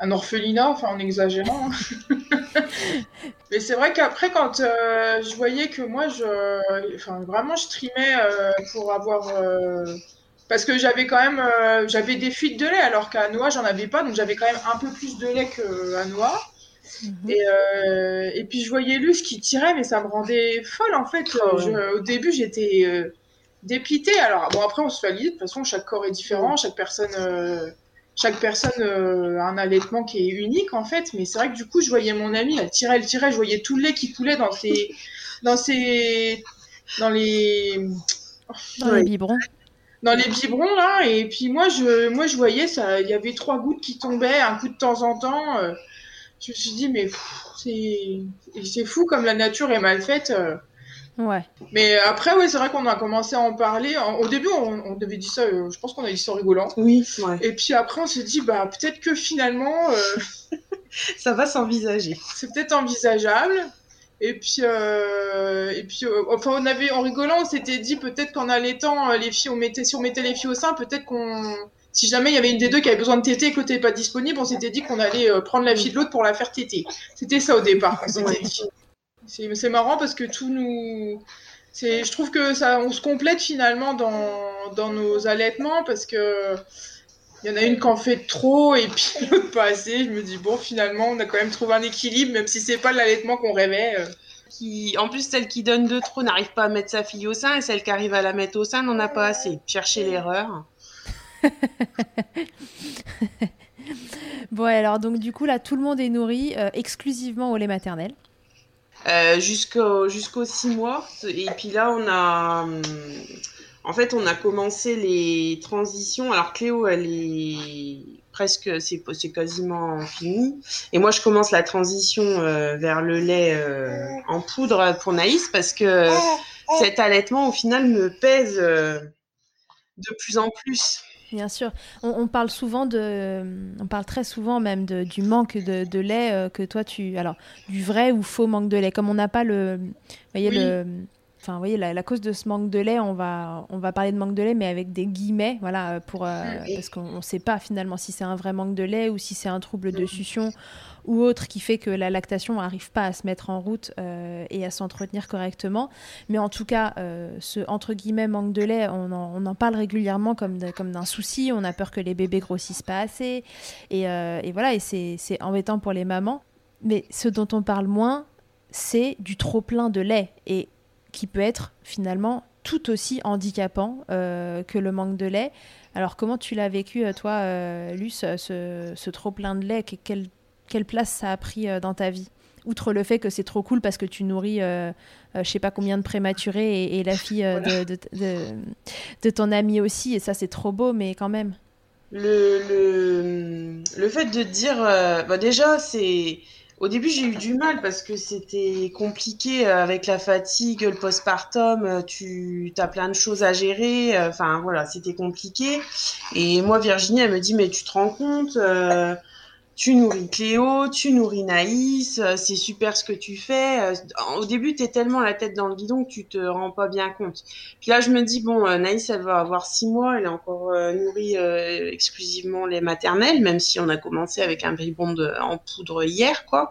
un orphelinat, enfin en exagérant. Mais c'est vrai qu'après, quand euh, je voyais que moi, je, enfin, vraiment, je trimais euh, pour avoir. Euh, parce que j'avais quand même j'avais des fuites de lait, alors qu'à Noix, j'en avais pas, donc j'avais quand même un peu plus de lait qu'à Noix. Mhm. et, et, puis je voyais Luce qui tirait, mais ça me rendait folle en fait. Oh, au début, j'étais dépitée. Alors, bon, après, on se valide. De toute façon, chaque corps est différent, chaque personne chaque personne euh, a un allaitement qui est unique en fait, mais c'est vrai que du coup, je voyais mon amie, elle tirait, elle tirait, je voyais tout le lait qui coulait dans ses, dans ses, dans les, dans les biberons. Dans les biberons là, et puis moi je, moi je voyais ça, il y avait trois gouttes qui tombaient, un coup de temps en temps. Euh, je me suis dit mais c'est, c'est fou comme la nature est mal faite. Euh. Ouais. Mais après, ouais, c'est vrai qu'on a commencé à en parler. Au début, on, on avait dit ça, euh, je pense qu'on a dit ça en rigolant. Oui, ouais. Et puis après, on s'est dit, bah, peut-être que finalement. Euh, ça va s'envisager. C'est peut-être envisageable. Et puis, euh, et puis enfin, on avait, en rigolant, on s'était dit peut-être qu'en allaitant, les filles, on mettait, si on mettait les filles au sein, peut-être qu'on. Si jamais il y avait une des deux qui avait besoin de téter et que l'autre n'était pas disponible, on s'était dit qu'on allait prendre la fille de l'autre pour la faire téter. C'était ça au départ, on s'était dit. C'est marrant parce que tout nous. Je trouve que ça, on se complète finalement dans, dans nos allaitements parce que il y en a une qui en fait trop et puis l'autre pas assez. Je me dis, bon, finalement, on a quand même trouvé un équilibre, même si c'est pas l'allaitement qu'on rêvait. Euh. Qui, en plus, celle qui donne de trop n'arrive pas à mettre sa fille au sein et celle qui arrive à la mettre au sein n'en a pas assez. Chercher l'erreur. bon, alors, donc, du coup, là, tout le monde est nourri euh, exclusivement au lait maternel. Euh, jusqu'au jusqu'aux six mois. Et puis là, on a, en fait, on a commencé les transitions. Alors Cléo, elle est presque, c'est quasiment fini. Et moi, je commence la transition euh, vers le lait euh, en poudre pour Naïs parce que cet allaitement, au final, me pèse de plus en plus. Bien sûr. On, parle souvent de. On parle très souvent même de, du manque de, lait euh, que toi tu. Alors, du vrai ou faux manque de lait. Comme on n'a pas le. Voyez, le. Enfin, vous voyez, la, cause de ce manque de lait, on va, on va parler de manque de lait, mais avec des guillemets, voilà, pour, euh, parce qu'on ne sait pas finalement si c'est un vrai manque de lait ou si c'est un trouble de succion ou autre qui fait que la lactation n'arrive pas à se mettre en route euh, et à s'entretenir correctement. Mais en tout cas, ce entre guillemets manque de lait, on en, on en parle régulièrement comme, comme d'un souci. On a peur que les bébés grossissent pas assez. Et, et voilà, et c'est embêtant pour les mamans. Mais ce dont on parle moins, c'est du trop plein de lait et qui peut être finalement tout aussi handicapant euh, que le manque de lait. Alors comment tu l'as vécu euh, toi, euh, Luce, ce, trop plein de lait? Quelle, quelle, place ça a pris dans ta vie? Outre le fait que c'est trop cool parce que tu nourris, je sais pas combien de prématurés et, la fille de, de, ton ami aussi, et ça c'est trop beau, mais quand même. Le, le, le fait de dire, bah déjà c'est au début, j'ai eu du mal parce que c'était compliqué euh, avec la fatigue, le postpartum, euh, tu as plein de choses à gérer. Euh, enfin, voilà, c'était compliqué. Et moi, Virginie, elle me dit, mais tu te rends compte, tu nourris Cléo, tu nourris Naïs, euh, c'est super ce que tu fais. Euh, au début, tu es tellement la tête dans le guidon que tu te rends pas bien compte. Puis là, je me dis, bon, euh, Naïs, elle va avoir six mois, elle est encore nourrie exclusivement les maternelles, même si on a commencé avec un biberon de, en poudre hier, quoi.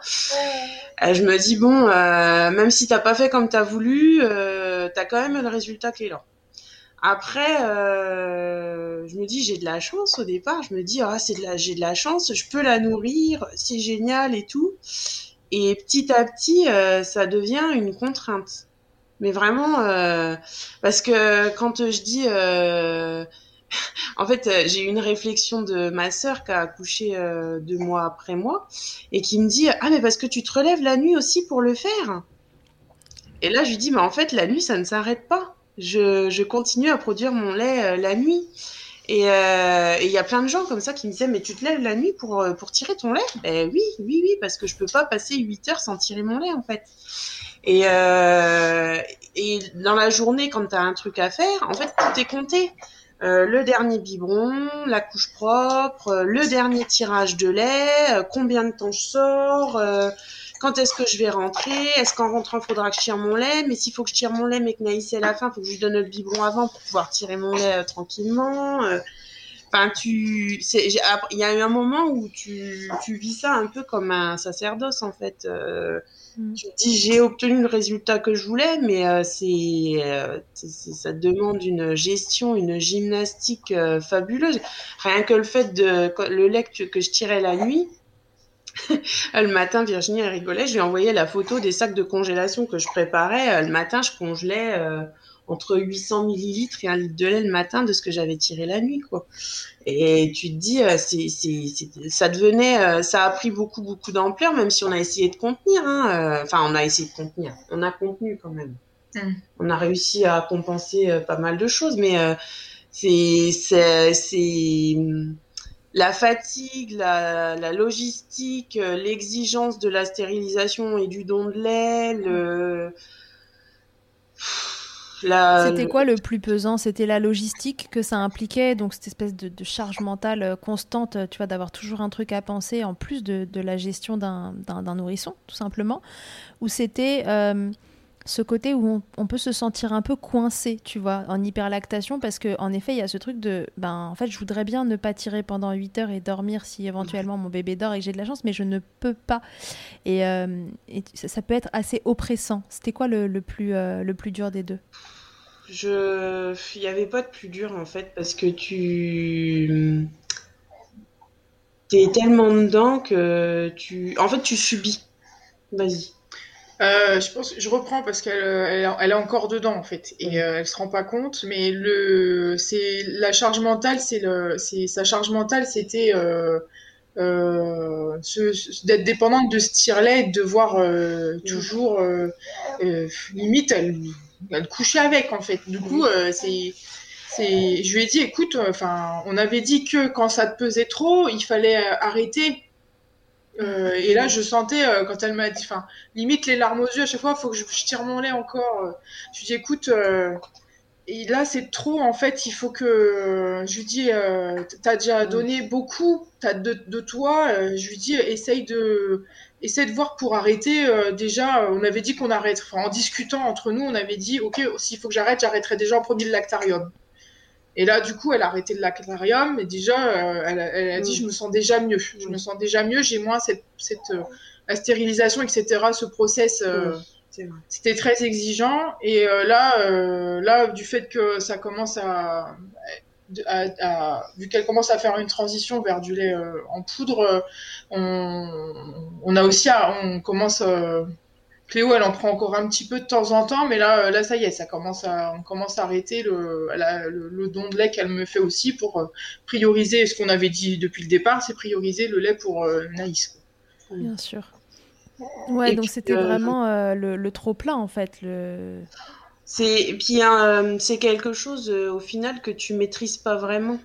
je me dis, bon, même si t'as pas fait comme tu as voulu, tu as quand même le résultat qui est là. Après, euh, je me dis j'ai de la chance au départ. Je me dis ah c'est de la j'ai de la chance, je peux la nourrir, c'est génial et tout. Et petit à petit, euh, ça devient une contrainte. Mais vraiment, euh, parce que quand je dis, en fait, j'ai eu une réflexion de ma sœur qui a accouché deux mois après moi et qui me dit ah mais parce que tu te relèves la nuit aussi pour le faire. Et là, je lui dis mais en fait la nuit ça ne s'arrête pas je, je continue à produire mon lait euh, la nuit. Euh, et il y a plein de gens comme ça qui me disaient mais tu te lèves la nuit pour, euh, pour tirer ton lait? Ben oui, oui, oui, parce que je peux pas passer 8 heures sans tirer mon lait en fait. Et, euh, et dans la journée, quand tu as un truc à faire, en fait, tout est compté. Euh, le dernier biberon, la couche propre, le dernier tirage de lait, combien de temps je sors, quand est-ce que je vais rentrer? Est-ce qu'en rentrant, il faudra que je tire mon lait? Mais s'il faut que je tire mon lait, mais que Naïs est à la fin, il faut que je lui donne le biberon avant pour pouvoir tirer mon lait euh, tranquillement. Euh. Enfin, tu, il y a eu un moment où tu, tu vis ça un peu comme un sacerdoce en fait. Euh. Mm. Tu te dis j'ai obtenu le résultat que je voulais, mais c'est, ça demande une gestion, une gymnastique fabuleuse. Rien que le fait de le lait que, que je tirais la nuit, le matin, Virginie, elle rigolait. Je lui envoyais la photo des sacs de congélation que je préparais. Le matin, je congelais euh, entre 800 millilitres et un litre de lait le matin de ce que j'avais tiré la nuit, quoi. Et tu te dis, euh, c'est, ça devenait, euh, ça a pris beaucoup, beaucoup d'ampleur, même si on a essayé de contenir. Hein, enfin, on a essayé de contenir. On a contenu quand même. Mm. On a réussi à compenser pas mal de choses, mais c'est, c'est la fatigue, la, logistique, euh, l'exigence de la stérilisation et du don de lait, C'était quoi le plus pesant? C'était la logistique que ça impliquait, donc cette espèce de, charge mentale euh, constante, tu vois, d'avoir toujours un truc à penser en plus de, la gestion d'un nourrisson, tout simplement? Ou c'était euh, ce côté où on, peut se sentir un peu coincé, tu vois, en hyperlactation, parce qu'en effet, il y a ce truc de, ben, en fait, je voudrais bien ne pas tirer pendant 8 heures et dormir si éventuellement mon bébé dort et que j'ai de la chance, mais je ne peux pas. Et, euh, ça, peut être assez oppressant. C'était quoi le, plus, euh, le plus dur des deux? Je, il n'y avait pas de plus dur en fait, parce que tu, es tellement dedans que tu, en fait, tu subis. Vas-y. Euh, je pense, je reprends parce qu'elle elle, est encore dedans en fait et euh, elle se rend pas compte. Mais le, c'est la charge mentale, c'est le, c'est sa charge mentale, c'était euh, euh d'être dépendante de ce tire-là et de devoir euh, toujours limite elle, elle couchait avec en fait. Du coup, c'est c'est, je lui ai dit, écoute, enfin, on avait dit que quand ça te pesait trop, il fallait arrêter euh, et là, je sentais euh, quand elle m'a dit, enfin, limite les larmes aux yeux à chaque fois, il faut que je, tire mon lait encore. Euh. Je lui dis, écoute, et là c'est trop en fait, il faut que, je lui dis, t'as déjà donné beaucoup, de, de toi. je lui dis, essaye de, essaye de voir pour arrêter. déjà, on avait dit qu'on arrête. Enfin, en discutant entre nous, on avait dit, ok, s'il faut que j'arrête, j'arrêterai déjà en premier le lactarium. Et là, du coup, elle a arrêté de l'aquarium et déjà, euh, elle, a dit, mm. je me sens déjà mieux. Je me sens déjà mieux, j'ai moins cette, cette euh, la stérilisation, etc., ce process, euh, mm. C'était très exigeant. Et là, là, du fait que ça commence à, vu qu'elle commence à faire une transition vers du lait en poudre, on, a aussi, on commence. Cléo, elle en prend encore un petit peu de temps en temps, mais là, là, ça y est, ça commence à, on commence à arrêter le, le, don de lait qu'elle me fait aussi pour prioriser ce qu'on avait dit depuis le départ, c'est prioriser le lait pour Naïs. Bien sûr. Ouais, donc c'était euh, vraiment euh, le, trop plein en fait. Le... C'est puis euh, c'est quelque chose au final que tu maîtrises pas vraiment.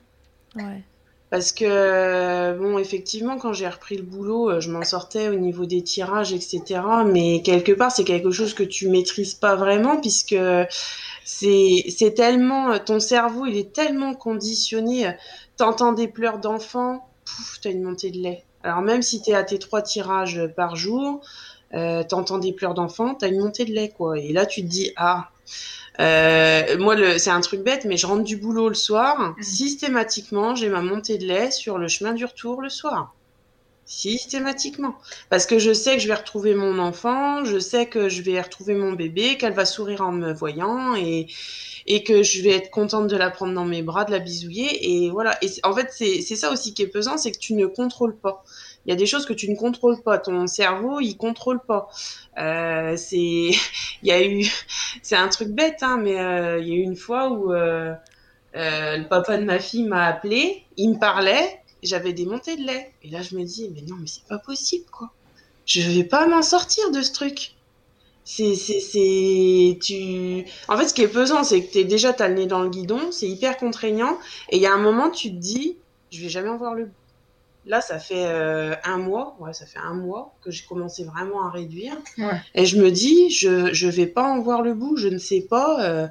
Ouais. Parce que bon, effectivement, quand j'ai repris le boulot, je m'en sortais au niveau des tirages, etc. Mais quelque part, c'est quelque chose que tu maîtrises pas vraiment puisque c'est tellement ton cerveau, il est tellement conditionné. T'entends des pleurs d'enfants, pouf, t'as une montée de lait alors même si tu es à tes trois tirages par jour, euh, t'entends des pleurs d'enfant, t'as une montée de lait, quoi. Et là, tu te dis, ah, euh, moi, c'est un truc bête, mais je rentre du boulot le soir. Mmh. Systématiquement, j'ai ma montée de lait sur le chemin du retour le soir. Systématiquement. Parce que je sais que je vais retrouver mon enfant, je sais que je vais retrouver mon bébé, qu'elle va sourire en me voyant et, et que je vais être contente de la prendre dans mes bras, de la bisouiller. Et voilà. Et en fait, c'est ça aussi qui est pesant, c'est que tu ne contrôles pas. Il y a des choses que tu ne contrôles pas. Ton cerveau, il contrôle pas. Euh, c'est, il y a eu, c'est un truc bête, hein, mais euh, il y a eu une fois où euh, le papa de ma fille m'a appelé, il me parlait, j'avais des montées de lait. Et là, je me dis, mais non, mais c'est pas possible, quoi. Je vais pas m'en sortir de ce truc. C'est, c'est, c'est, tu. En fait, ce qui est pesant, c'est que t'es déjà t'as le nez dans le guidon, c'est hyper contraignant, et il y a un moment, tu te dis, je vais jamais en voir le bout. Là, ça fait euh, un mois, ouais, ça fait un mois que j'ai commencé vraiment à réduire, et je me dis, je, je vais pas en voir le bout, je ne sais pas. Euh,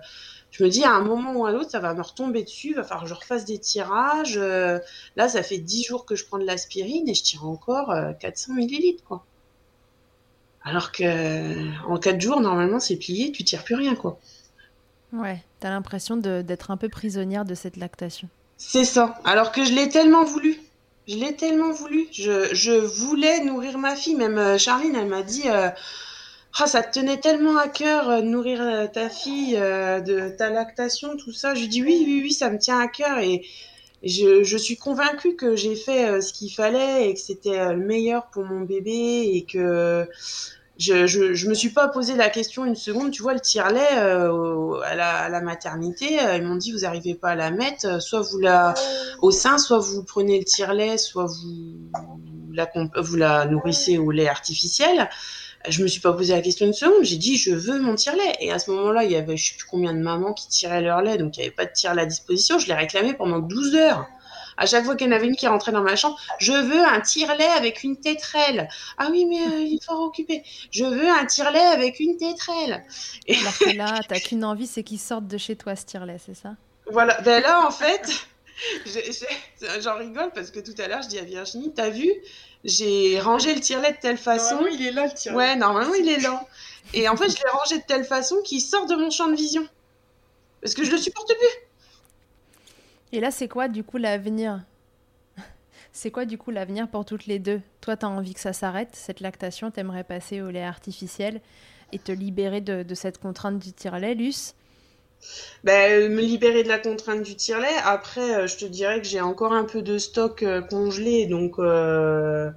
je me dis à un moment ou à l'autre, ça va me retomber dessus, il va falloir que je refasse des tirages. Euh, là, ça fait 10 jours que je prends de l'aspirine et je tire encore 400 euh, millilitres, quoi. Alors que en 4 jours, normalement, c'est plié, tu tires plus rien, quoi. Ouais, t'as l'impression d'être un peu prisonnière de cette lactation. C'est ça. Alors que je l'ai tellement voulu. Je l'ai tellement voulu. Je, voulais nourrir ma fille. Même euh, Charline, elle m'a dit ah, ça te tenait tellement à cœur euh, de nourrir euh, ta fille, euh, de ta lactation, tout ça. Je lui dis oui, oui, oui, ça me tient à cœur et je, je suis convaincue que j'ai fait ce qu'il fallait et que c'était le meilleur pour mon bébé et que je, je, je, me suis pas posé la question une seconde. Tu vois, le tire-lait à, la, à, la, maternité, ils m'ont dit vous n'arrivez pas à la mettre, soit vous la au sein, soit vous prenez le tire-lait, soit vous la, vous la nourrissez au lait artificiel je me suis pas posé la question une seconde. J'ai dit, je veux mon tire-lait. Et à ce moment-là, il y avait, je sais plus combien de mamans qui tiraient leur lait, donc il n'y avait pas de tire-lait à disposition. Je l'ai réclamé pendant 12 heures. À chaque fois qu'il y en avait une qui rentrait dans ma chambre, je veux un tire-lait avec une tétrelle. Ah oui, mais euh, il est fort occupé. Je veux un tire-lait avec une tétrelle. Et... Alors que là, t'as qu'une envie, c'est qu'il sorte de chez toi ce tire-lait, c'est ça? Voilà. Ben là, en fait, j'en rigole parce que tout à l'heure, je dis à Virginie, t'as vu j'ai rangé le tire-lait de telle façon. Normalement, il est là, le tire-lait. Ouais, normalement, il est là. Et en fait, je l'ai rangé de telle façon qu'il sort de mon champ de vision. Parce que je le supporte plus. Et là, c'est quoi, du coup, l'avenir? C'est quoi, du coup, l'avenir pour toutes les deux? Toi, tu as envie que ça s'arrête, cette lactation, t'aimerais passer au lait artificiel et te libérer de, cette contrainte du tire-lait, Luce? Ben, me libérer de la contrainte du tire-lait. Après, euh, je te dirais que j'ai encore un peu de stock euh, congelé, donc euh,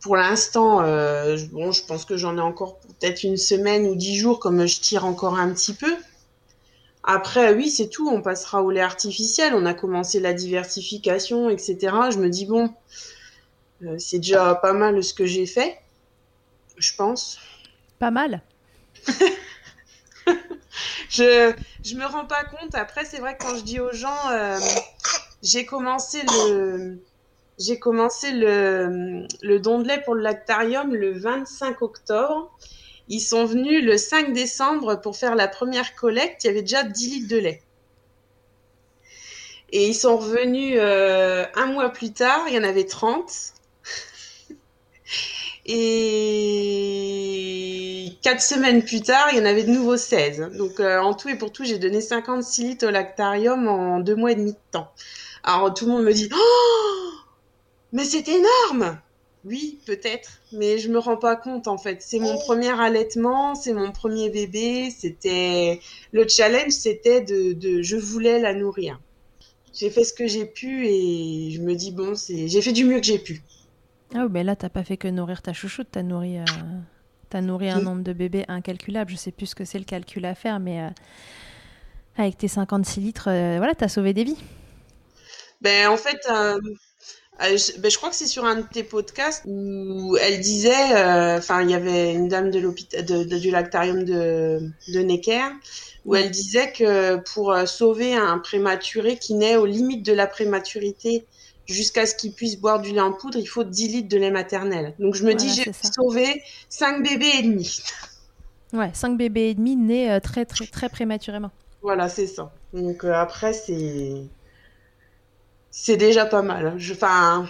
pour l'instant, je pense que j'en ai encore peut-être une semaine ou dix jours, comme je tire encore un petit peu. Après, oui, c'est tout. On passera au lait artificiel. On a commencé la diversification, etc. Je me dis bon, c'est déjà pas mal ce que j'ai fait, je pense. Pas mal. je je me rends pas compte. Après, c'est vrai que quand je dis aux gens, euh, j'ai commencé le j'ai commencé le, le don de lait pour le lactarium le 25 octobre. Ils sont venus le 5 décembre pour faire la première collecte. Il y avait déjà 10 litres de lait. Et ils sont revenus euh, un mois plus tard, il y en avait 30. Et quatre semaines plus tard, il y en avait de nouveau 16. Donc euh, en tout et pour tout, j'ai donné 56 litres au lactarium en deux mois et demi de temps. Alors tout le monde me dit Oh Mais c'est énorme oui, peut-être, mais je me rends pas compte en fait. C'est mon premier allaitement, c'est mon premier bébé. C'était le challenge, c'était de, de, je voulais la nourrir. J'ai fait ce que j'ai pu et je me dis bon, c'est, j'ai fait du mieux que j'ai pu. Ah mais là t'as pas fait que nourrir ta chouchoute, t'as nourri, euh, t'as nourri un Oui. nombre de bébés incalculable. Je sais plus ce que c'est le calcul à faire, mais euh, avec tes 56 litres, euh, voilà, t'as sauvé des vies. Ben en fait, euh, je, ben, je crois que c'est sur un de tes podcasts où elle disait, euh, enfin il y avait une dame de l'hôpital, de, de- du lactarium de, de Necker, où elle disait que pour euh, sauver un prématuré qui naît aux limites de la prématurité jusqu'à ce qu'il puisse boire du lait en poudre, il faut 10 litres de lait maternel. Donc je me dis, j'ai sauvé 5 bébés et demi. Ouais, 5 bébés et demi nés euh, très très très prématurément. Voilà, c'est ça. Donc euh, après, c'est c'est déjà pas mal. Je, enfin,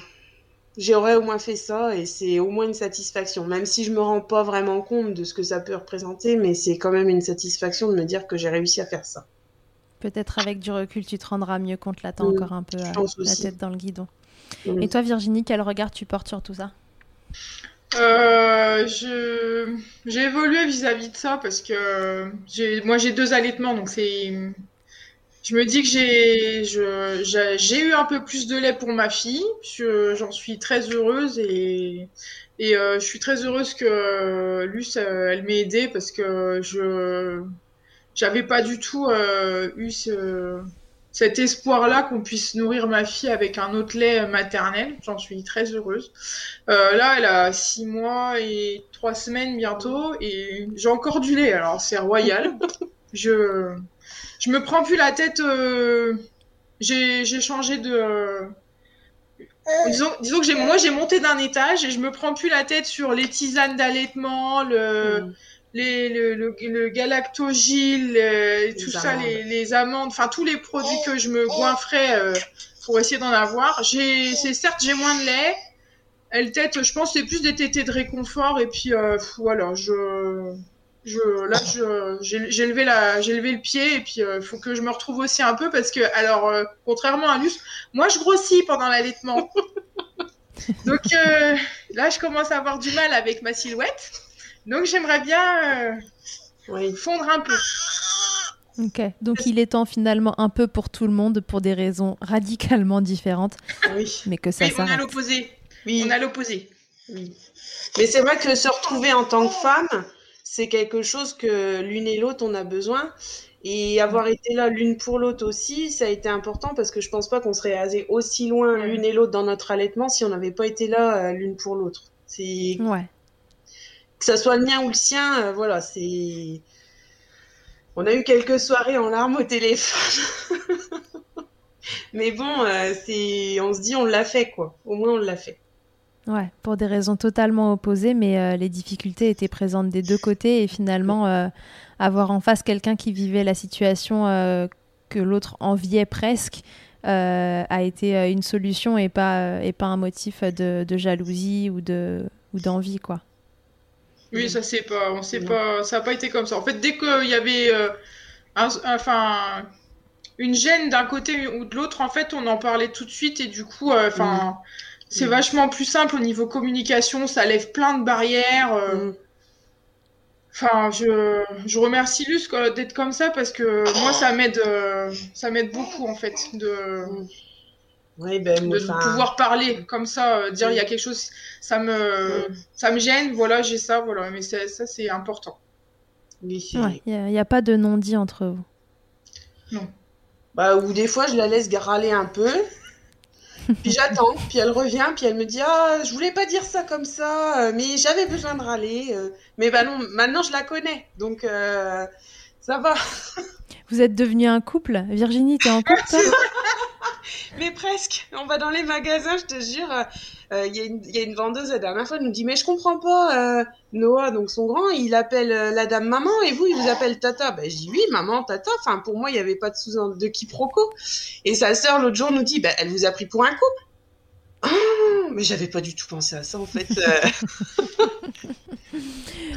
j'aurais au moins fait ça et c'est au moins une satisfaction. Même si je me rends pas vraiment compte de ce que ça peut représenter, mais c'est quand même une satisfaction de me dire que j'ai réussi à faire ça. Peut-être avec du recul, tu te rendras mieux compte là, t'as Mm, encore un peu euh, la tête dans le guidon. Mm. Et toi, Virginie, quel regard tu portes sur tout ça? Euh, je j'ai évolué vis-à-vis de ça parce que j'ai moi j'ai deux allaitements donc c'est je me dis que j'ai je j'ai eu un peu plus de lait pour ma fille je j'en suis très heureuse et et euh, je suis très heureuse que euh, Luce euh, elle m'ait aidée parce que je j'avais pas du tout euh, eu ce cet espoir-là qu'on puisse nourrir ma fille avec un autre lait maternel. J'en suis très heureuse. Euh, là, elle a six mois et trois semaines bientôt et j'ai encore du lait. Alors c'est royal. je je me prends plus la tête. euh, J'ai changé de. euh, Disons, disons que j'ai moi j'ai monté d'un étage et je me prends plus la tête sur les tisanes d'allaitement, le Mm. les, le, le, le galactogile, euh, tout ça, amandes. les, les amandes, enfin tous les produits que je me goinfrais euh, pour essayer d'en avoir. J'ai, c'est certes j'ai moins de lait. Elle tète, je pense, que c'est plus des tétés de réconfort et puis voilà, je, je, là, j'ai, levé la, j'ai levé le pied et puis il faut que je me retrouve aussi un peu parce que, alors, euh, contrairement à Luce, moi je grossis pendant l'allaitement. Donc euh, là, je commence à avoir du mal avec ma silhouette. Donc j'aimerais bien euh, Oui. fondre un peu. Ok, donc il est temps finalement un peu pour tout le monde, pour des raisons radicalement différentes, Oui. mais que ça Oui, on a s'arrête. l'opposé. Oui. On a l'opposé. Oui. Mais c'est vrai que se retrouver en tant que femme, c'est quelque chose que l'une et l'autre, on a besoin. Et avoir été là l'une pour l'autre aussi, ça a été important parce que je pense pas qu'on serait allé aussi loin Ouais. l'une et l'autre dans notre allaitement si on n'avait pas été là euh, l'une pour l'autre. C'est Ouais, que ça soit le mien ou le sien, euh, voilà, c'est. On a eu quelques soirées en larmes au téléphone. Mais bon, euh, c'est, on se dit on l'a fait quoi. Au moins on l'a fait. Ouais, pour des raisons totalement opposées, mais euh, les difficultés étaient présentes des deux côtés et finalement euh, avoir en face quelqu'un qui vivait la situation euh, que l'autre enviait presque euh, a été une solution et pas, euh, et pas un motif de, de jalousie ou de ou d'envie quoi. Oui, ça c'est pas, on sait pas, ça a pas été comme ça. En fait, dès qu'il y avait, euh, un- enfin, une gêne d'un côté ou de l'autre, en fait, on en parlait tout de suite et du coup, euh, enfin, c'est Mm. vachement plus simple au niveau communication. Ça lève plein de barrières. euh, Mm. Enfin, je, je remercie Luce d'être comme ça parce que moi, ça m'aide, euh, ça m'aide beaucoup en fait de, Oui, ben, de enfin, pouvoir parler comme ça, euh, dire il y a quelque chose, ça me, ça me gêne, voilà, j'ai ça, voilà, mais c'est- ça c'est important. oui, c'est- Ouais, il n'y a, pas de non-dit entre vous. Bah, ou des fois, je la laisse râler un peu. Puis j'attends, puis elle revient, puis elle me dit Ah, je voulais pas dire ça comme ça, euh, mais j'avais besoin de râler. euh. Mais bah non, maintenant je la connais, donc euh, ça va. Vous êtes devenu un couple? Virginie, t'es en couple Mais presque. On va dans les magasins, je te jure. Euh, euh, Il y, a une- il y a une vendeuse la dernière fois, elle nous dit Mais je comprends pas, euh, Noah, donc son grand, il appelle euh, la dame maman et vous, il vous appelle tata. Ben, je dis Oui, maman, tata. Enfin, pour moi, il n'y avait pas de sous de quiproquo. Et sa sœur, l'autre jour, nous dit Ben, elle vous a pris pour un couple. Ah, mais j'avais pas du tout pensé à ça en fait.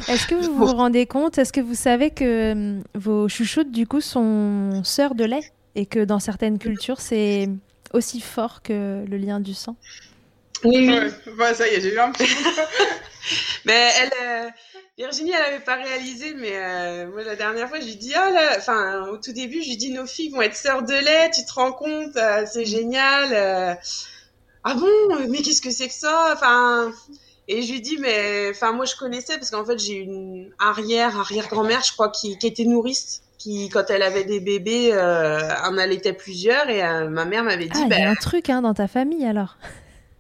Est-ce que vous vous rendez compte, est-ce que vous savez que hum, vos chouchoutes du coup sont sœurs de lait et que dans certaines cultures c'est aussi fort que le lien du sang? Oui, oui. Ouais, bah, ça y est, j'ai eu un petit Mais elle, euh, Virginie, elle avait pas réalisé, mais euh, moi la dernière fois, je lui dis ah là, enfin au tout début, je lui dis nos filles vont être sœurs de lait, tu te rends compte, euh, c'est génial. euh. ah bon, mais qu'est-ce que c'est que ça? Enfin, et je lui dis mais, enfin moi je connaissais parce qu'en fait j'ai une arrière arrière grand-mère, je crois, qui, qui était nourrice. Qui, quand elle avait des bébés, euh, en allaitait plusieurs et euh, ma mère m'avait dit, Ah, il y ben, a un truc hein, dans ta famille alors.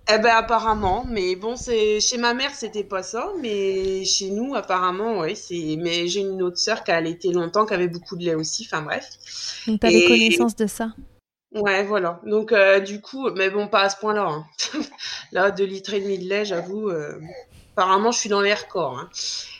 Eh ben apparemment, mais bon c'est chez ma mère c'était pas ça, mais chez nous apparemment oui c'est. Mais j'ai une autre sœur qui a allaité longtemps, qui avait beaucoup de lait aussi. Enfin bref. Donc t'avais Et- connaissance de ça. Ouais voilà. Donc euh, du coup, mais bon pas à ce point-là. hein. Là deux litres et demi de lait, j'avoue. euh, Apparemment je suis dans les records. hein.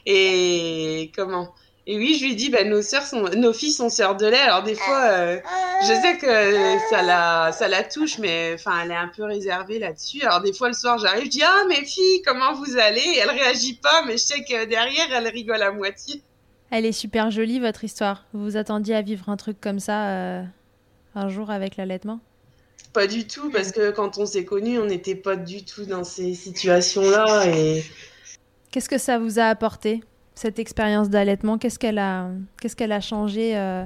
Et comment? Et oui je lui dis ben nos sœurs sont, nos filles sont sœurs de lait. Alors des fois euh, je sais que ça la, ça la touche, mais enfin, elle est un peu réservée là-dessus. Alors des fois le soir, j'arrive, je dis ah mes filles, comment vous allez? Et Elle réagit pas, mais je sais que derrière, elle rigole à moitié. Elle est super jolie votre histoire. Vous vous attendiez à vivre un truc comme ça euh, un jour avec l'allaitement? Pas du tout, parce que quand on s'est connus, on n'était pas du tout dans ces situations-là. Et Qu'est-ce que ça vous a apporté? Cette expérience d'allaitement Qu'est-ce qu'elle a, qu'est-ce qu'elle a changé euh,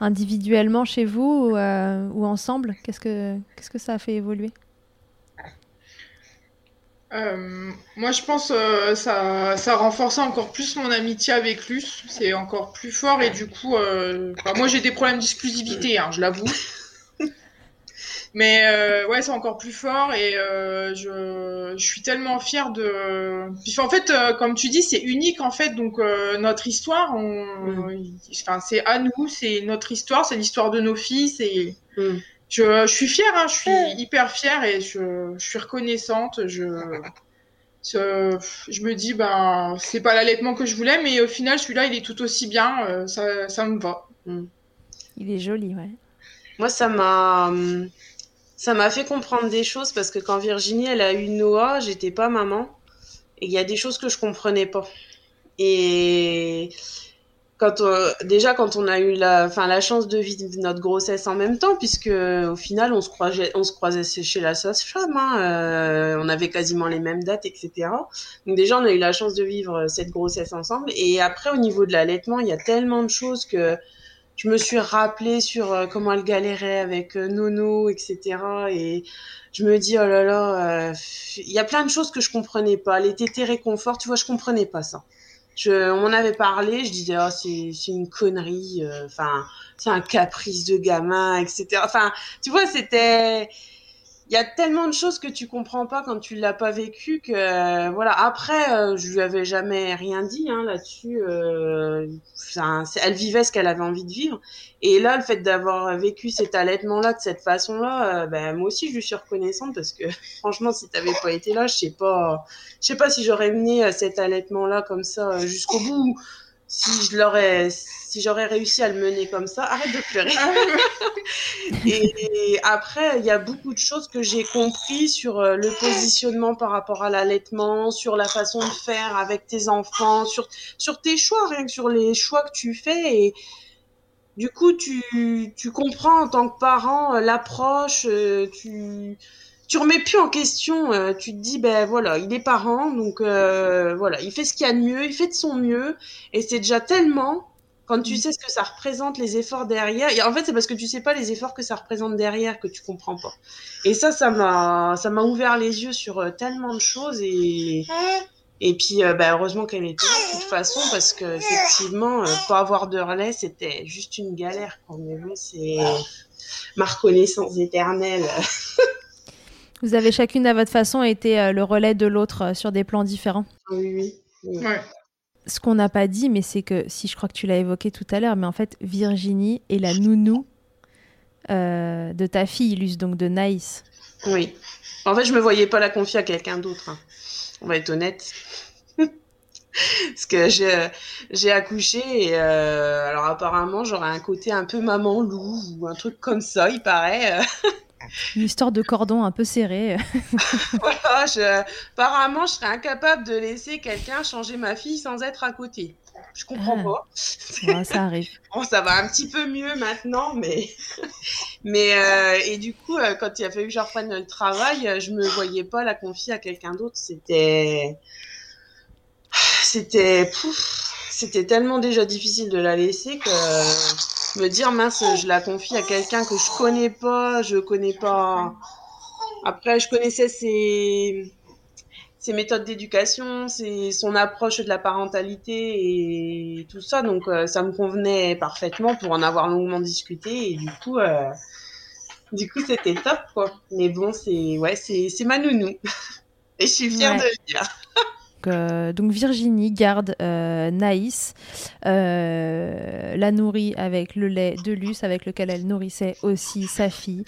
individuellement chez vous ou, euh, ou ensemble? Qu'est-ce que, qu'est-ce que ça a fait évoluer? Euh, moi, je pense euh, ça, ça renforce encore plus mon amitié avec Luce. C'est encore plus fort et du coup, moi j'ai des problèmes d'exclusivité, hein, je l'avoue. Mais euh, ouais, c'est encore plus fort et euh, je, je suis tellement fière de. Puis, en fait, euh, comme tu dis, c'est unique en fait. Donc euh, notre histoire, on... enfin, c'est à nous, c'est notre histoire, c'est l'histoire de nos filles, c'est. Mm. Je, je suis fière, hein, je suis hyper fière et je, je suis reconnaissante. Je, je, je me dis, ben, c'est pas l'allaitement que je voulais, mais au final, celui-là, il est tout aussi bien. ça, ça me va. Il est joli, ouais. moi, ça m'a, hum, ça m'a fait comprendre des choses parce que quand Virginie, elle a eu Noah, j'étais pas maman. Et il y a des choses que je comprenais pas. Et quand euh, déjà quand on a eu la, enfin la chance de vivre notre grossesse en même temps, puisque au final on se croisait, on se croisait chez la sage-femme, hein, euh, on avait quasiment les mêmes dates, etc. Donc déjà on a eu la chance de vivre cette grossesse ensemble. Et après au niveau de l'allaitement, il y a tellement de choses que je me suis rappelée sur euh, comment elle galérait avec euh, Nono, etc. Et je me dis, oh là là, euh, il y a plein de choses que je comprenais pas. Les tétés réconfort, tu vois, je comprenais pas ça. Je, on m'en avait parlé, je disais, oh, c'est, une connerie, enfin, c'est un caprice de gamin, etc. Enfin, tu vois, c'était, il y a tellement de choses que tu comprends pas quand tu l'as pas vécu que, euh, voilà. Après, euh, je lui avais jamais rien dit, hein, là-dessus. Euh, elle vivait ce qu'elle avait envie de vivre. Et là, le fait d'avoir vécu cet allaitement-là de cette façon-là, euh, ben, moi aussi, je suis reconnaissante parce que, franchement, si t'avais pas été là, je sais pas, je sais pas si j'aurais mené euh, cet allaitement-là comme ça euh, jusqu'au bout. Si je l'aurais, si j'aurais réussi à le mener comme ça, arrête de pleurer. Et après, il y a beaucoup de choses que j'ai compris sur euh, le positionnement par rapport à l'allaitement, sur la façon de faire avec tes enfants, sur, sur tes choix, rien que sur les choix que tu fais. Et du coup, tu, tu comprends en tant que parent euh, l'approche, euh, tu, tu remets plus en question. euh, tu te dis, ben voilà, il est parent, donc euh, voilà, il fait ce qu'il y a de mieux, il fait de son mieux. Et c'est déjà tellement quand tu sais ce que ça représente, les efforts derrière. Et en fait, c'est parce que tu sais pas les efforts que ça représente derrière que tu comprends pas. Et ça, ça m'a, ça m'a ouvert les yeux sur euh, tellement de choses et. Et puis, euh, bah, heureusement qu'elle était là, de toute façon, parce que effectivement, euh, pas avoir de relais, c'était juste une galère. Mais bon, c'est ma reconnaissance éternelle. Vous avez chacune à votre façon été euh, le relais de l'autre euh, sur des plans différents. oui, oui. oui. Ouais. Ce qu'on n'a pas dit, mais c'est que, si je crois que tu l'as évoqué tout à l'heure, mais en fait, Virginie est la nounou euh, de ta fille, Luce, donc de Naïs. Oui. En fait, je me voyais pas la confier à quelqu'un d'autre. hein. On va être honnête. Parce que j'ai, j'ai accouché et euh, alors apparemment j'aurais un côté un peu maman loup ou un truc comme ça, il paraît. Une histoire de cordon un peu serré. voilà, je, apparemment je serais incapable de laisser quelqu'un changer ma fille sans être à côté. Je comprends Ah. pas. Ouais, ça arrive. Bon, ça va un petit peu mieux maintenant, mais mais euh, et du coup, euh, quand il a fallu que je reprenne le travail, euh, je me voyais pas la confier à quelqu'un d'autre. C'était c'était c'était tellement déjà difficile de la laisser que me dire mince, je la confie à quelqu'un que je connais pas, je connais pas. Après, je connaissais ses ses méthodes d'éducation, c'est son approche de la parentalité et tout ça. Donc euh, ça me convenait parfaitement pour en avoir longuement discuté et du coup, euh, du coup c'était top quoi. Mais bon, c'est ouais, c'est c'est ma nounou et je suis fière Ouais. de le dire. Donc, euh, donc Virginie garde euh, Naïs, euh, la nourrit avec le lait de Luce avec lequel elle nourrissait aussi sa fille.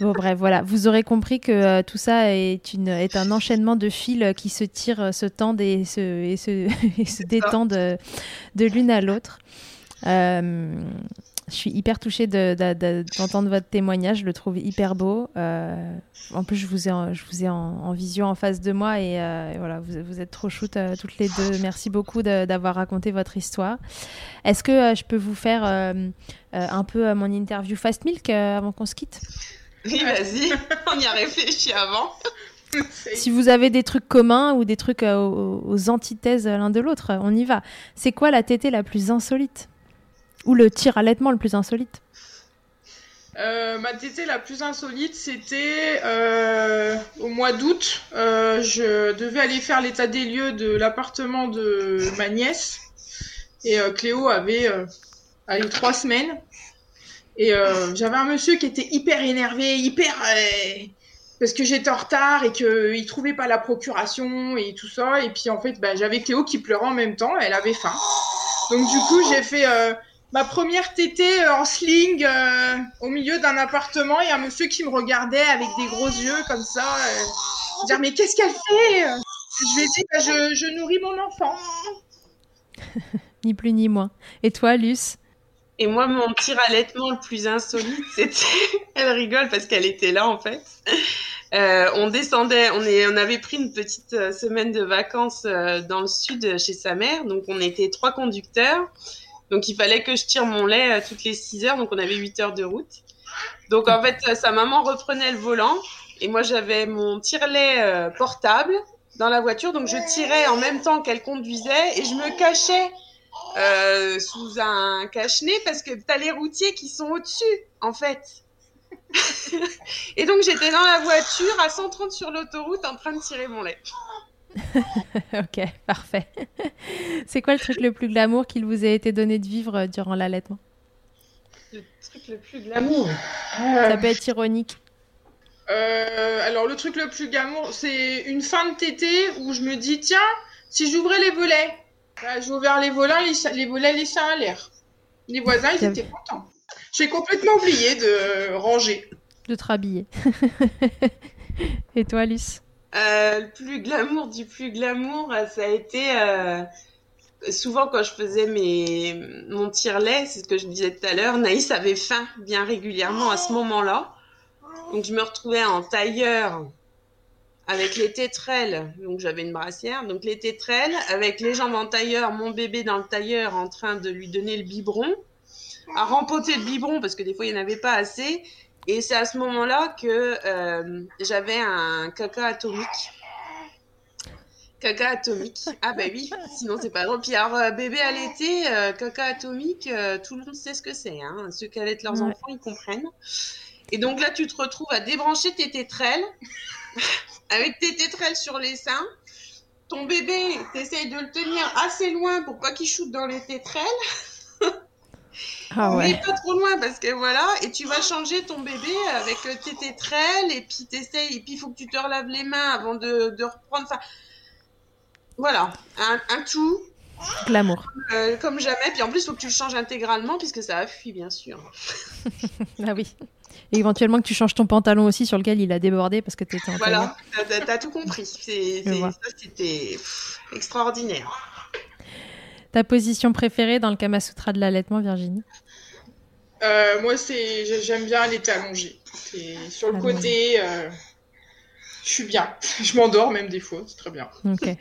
Bon bref, voilà, vous aurez compris que tout ça est, une, est un enchaînement de fils qui se tirent, se tendent et se, et se, et se détendent de, de l'une à l'autre. Euh, je suis hyper touchée de- de- de- d'entendre votre témoignage, je le trouve hyper beau. Euh, en plus, je vous ai, en, je vous ai en, en visio en face de moi et, euh, et voilà, vous, vous êtes trop shoot euh, toutes les deux. Merci beaucoup d'avoir raconté votre histoire. Est-ce que je peux vous faire un peu mon interview Fast Milk avant qu'on se quitte? Oui, vas-y, on y a réfléchi avant. Si vous avez des trucs communs ou des trucs aux, aux antithèses l'un de l'autre, on y va. C'est quoi la tétée la plus insolite? Ou le tir allaitement le plus insolite Euh, ma tétée la plus insolite, c'était euh, au mois d'août. Euh, je devais aller faire l'état des lieux de l'appartement de ma nièce. Et Cléo avait allez, trois semaines. Et j'avais un monsieur qui était hyper énervé, hyper... parce que j'étais en retard et qu'il trouvait pas la procuration et tout ça. Et puis en fait, bah, j'avais Cléo qui pleurait en même temps. Elle avait faim. Donc du coup, j'ai fait... ma première tétée euh, en sling euh, au milieu d'un appartement et un monsieur qui me regardait avec des gros yeux comme ça. Euh, dire mais qu'est-ce qu'elle fait? Je lui ai dit bah, je, je nourris mon enfant. Ni plus ni moins. Et toi, Luce? Et moi, mon tir allaitement le plus insolite, c'était. Elle rigole parce qu'elle était là, en fait. Euh, on descendait, on, est, on avait pris une petite semaine de vacances euh, dans le sud chez sa mère. Donc, on était trois conducteurs. Donc, il fallait que je tire mon lait euh, toutes les 6 heures. Donc, on avait 8 heures de route. Donc, en fait, euh, sa maman reprenait le volant. Et moi, j'avais mon tire-lait euh, portable dans la voiture. Donc, je tirais en même temps qu'elle conduisait. Et je me cachais sous un cache-nez parce que t'as les routiers qui sont au-dessus, en fait. et donc j'étais dans la voiture à 130 sur l'autoroute en train de tirer mon lait. Ok, parfait. C'est quoi le truc le plus glamour qu'il vous a été donné de vivre euh, durant l'allaitement? Le truc le plus glamour? Ça peut être ironique. Euh, alors le truc le plus gamour, c'est une fin de tétée où je me dis tiens, si j'ouvrais les volets, Bah, j'ai ouvert les volets, les, les volets laissaient à l'air. Les voisins, ils étaient contents. J'ai complètement oublié de ranger. De te rhabiller. Et toi, Luce? Euh, le plus glamour du plus glamour, euh, ça a été euh, souvent quand je faisais mes mon tire-lait, c'est ce que je disais tout à l'heure. Naïs avait faim bien régulièrement à ce moment-là, donc je me retrouvais en tailleur avec les tétrelles, donc j'avais une brassière, donc les tétrelles avec les jambes en tailleur, mon bébé dans le tailleur en train de lui donner le biberon, à rempoter le biberon parce que des fois il n'y en avait pas assez. Et c'est à ce moment-là que euh, j'avais un caca atomique. Caca atomique. Ah bah oui, sinon c'est pas drôle. Puis alors, euh, bébé à l'été, euh, caca atomique, euh, tout le monde sait ce que c'est. Hein. Ceux qui allaitent leurs Ouais. enfants, ils comprennent. Et donc là, tu te retrouves à débrancher tes tétrelles, avec tes tétrelles sur les seins. Ton bébé, t'essayes de le tenir assez loin pour pas qu'il shoote dans les tétrelles. Ah Mais ouais. pas trop loin parce que voilà, et tu vas changer ton bébé avec euh, tes tétrelles et puis t'essayes, et puis il faut que tu te relaves les mains avant de, de reprendre. Enfin, voilà, un, un tout Glamour. euh, comme jamais. Puis en plus, il faut que tu le changes intégralement puisque ça a fui, bien sûr. Ah oui. Et éventuellement que tu changes ton pantalon aussi sur lequel il a débordé parce que tu étais en. Voilà, t'as- tout compris. Ça, c'était extraordinaire. Ta position préférée dans le Kama Sutra de l'allaitement, Virginie Euh, moi, c'est j'ai- j'aime bien l'été allongé. C'est sur le Allongé. côté. euh, Je suis bien. Je m'endors même des fois, c'est très bien. Ok.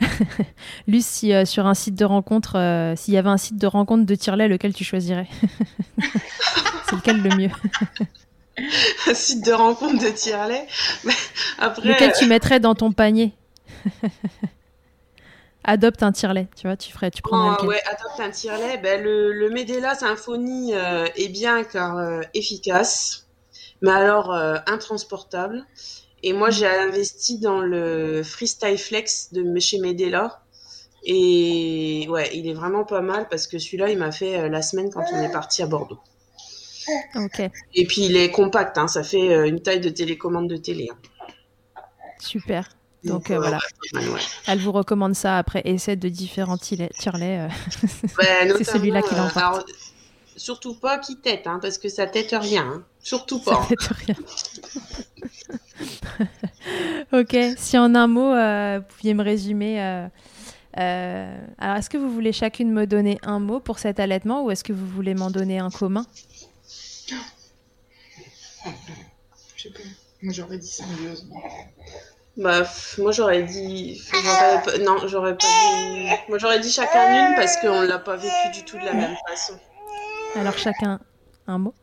Luce, si euh, sur un site de rencontre, euh, s'il y avait un site de rencontre de tire-lait, lequel tu choisirais C'est lequel le mieux Un site de rencontre de tire-lait Après, Lequel tu mettrais dans ton panier? Adopte un tire-lait, tu vois, tu ferais, tu prends oh, Ouais, adopte un tire-lait. Ben, le, le Medela Symphony est bien car efficace, mais alors intransportable. Et moi, j'ai investi dans le Freestyle Flex de chez Medela. Et ouais, il est vraiment pas mal parce que celui-là, il m'a fait euh, la semaine quand on est parti à Bordeaux. Ok. Et puis, il est compact, hein, ça fait euh, une taille de télécommande de télé. Hein. Super. Donc, euh, voilà. Elle vous recommande ça après essai de différents tire Ben, C'est celui-là qui l'emporte. Surtout pas qui tête, hein, parce que ça tête rien. Hein. Surtout pas. Ça tête rien. ok, si en un mot, euh, vous pouviez me résumer. Euh, euh, alors, est-ce que vous voulez chacune me donner un mot pour cet allaitement ou est-ce que vous voulez m'en donner un commun? Je sais pas. Moi, j'aurais dit symbiose. Bah, moi j'aurais dit, non, j'aurais pas dit, moi j'aurais dit chacun une parce qu'on l'a pas vécu du tout de la même façon. Alors chacun un mot?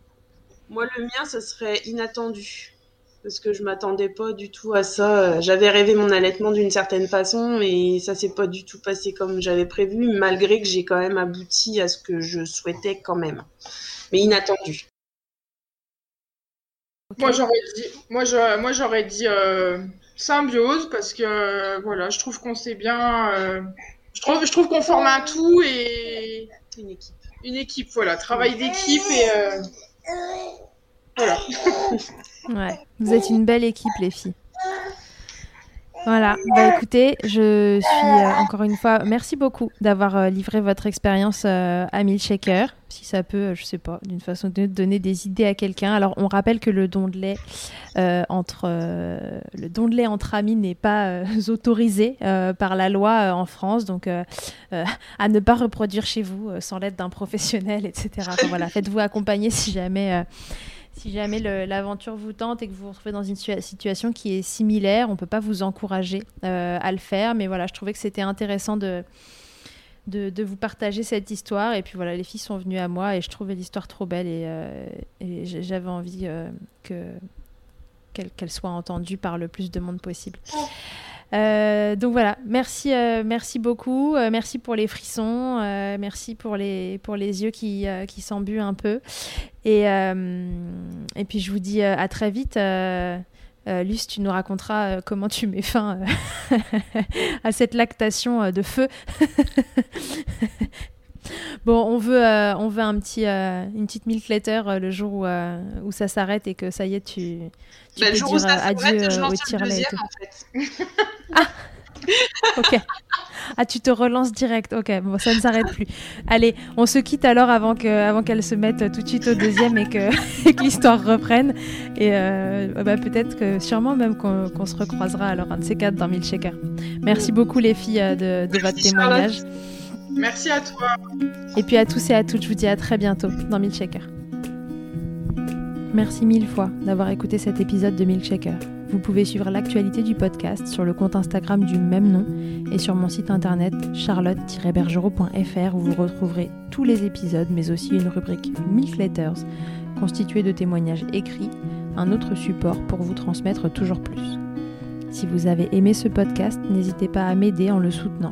Moi le mien ce serait inattendu parce que je m'attendais pas du tout à ça. J'avais rêvé mon allaitement d'une certaine façon, mais ça s'est pas du tout passé comme j'avais prévu, malgré que j'ai quand même abouti à ce que je souhaitais quand même. Mais inattendu. Moi j'aurais dit, moi j'aurais dit euh, symbiose parce que euh, voilà, je trouve qu'on sait bien, euh, je trouve, je trouve qu'on forme un tout et une équipe. Une équipe, voilà, travail d'équipe et voilà. Ouais, vous êtes une belle équipe, les filles. Voilà, bah écoutez, je suis euh, encore une fois, merci beaucoup d'avoir euh, livré votre expérience euh, à Milkshaker. Si ça peut, je sais pas, d'une façon de donner des idées à quelqu'un. Alors, on rappelle que le don de lait entre le don de lait entre amis n'est pas autorisé par la loi en France, donc à ne pas reproduire chez vous sans l'aide d'un professionnel, etc. voilà, faites-vous accompagner si jamais si jamais l'aventure vous tente et que vous vous retrouvez dans une situation qui est similaire, on ne peut pas vous encourager euh, à le faire. Mais voilà, je trouvais que c'était intéressant de, de, vous partager cette histoire. Et puis voilà, les filles sont venues à moi et je trouvais l'histoire trop belle et, euh, j'avais envie euh, que qu'elle soit entendue par le plus de monde possible. Euh, donc voilà, merci, euh, merci beaucoup, euh, merci pour les frissons, merci pour les, pour les yeux qui, qui s'embuent un peu. Et, et puis je vous dis à très vite. Luce, tu nous raconteras comment tu mets fin à cette lactation de feu. Bon, on veut, on veut un petit, une petite milk letter le jour où, où ça s'arrête et que ça y est, tu, tu bah, peux dire euh, adieu euh, au. En fait. ah ok. Ah, tu te relances direct. Ok, bon, ça ne s'arrête plus. Allez, on se quitte alors avant qu'elle avant qu'elle se mette tout de suite au deuxième et que, l'histoire reprenne. Et euh, bah, peut-être que, sûrement même qu'on se recroisera alors un de ces quatre dans Milkshaker. Merci beaucoup les filles de, de votre témoignage. Merci à toi. Et puis à tous et à toutes, je vous dis à très bientôt dans Milkshaker. Merci mille fois d'avoir écouté cet épisode de Milkshaker. Vous pouvez suivre l'actualité du podcast sur le compte Instagram du même nom et sur mon site internet charlotte-bergerot.fr où vous retrouverez tous les épisodes mais aussi une rubrique Milk Letters constituée de témoignages écrits, un autre support pour vous transmettre toujours plus. Si vous avez aimé ce podcast, n'hésitez pas à m'aider en le soutenant.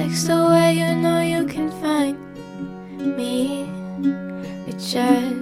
Text away, you know you can find me. It just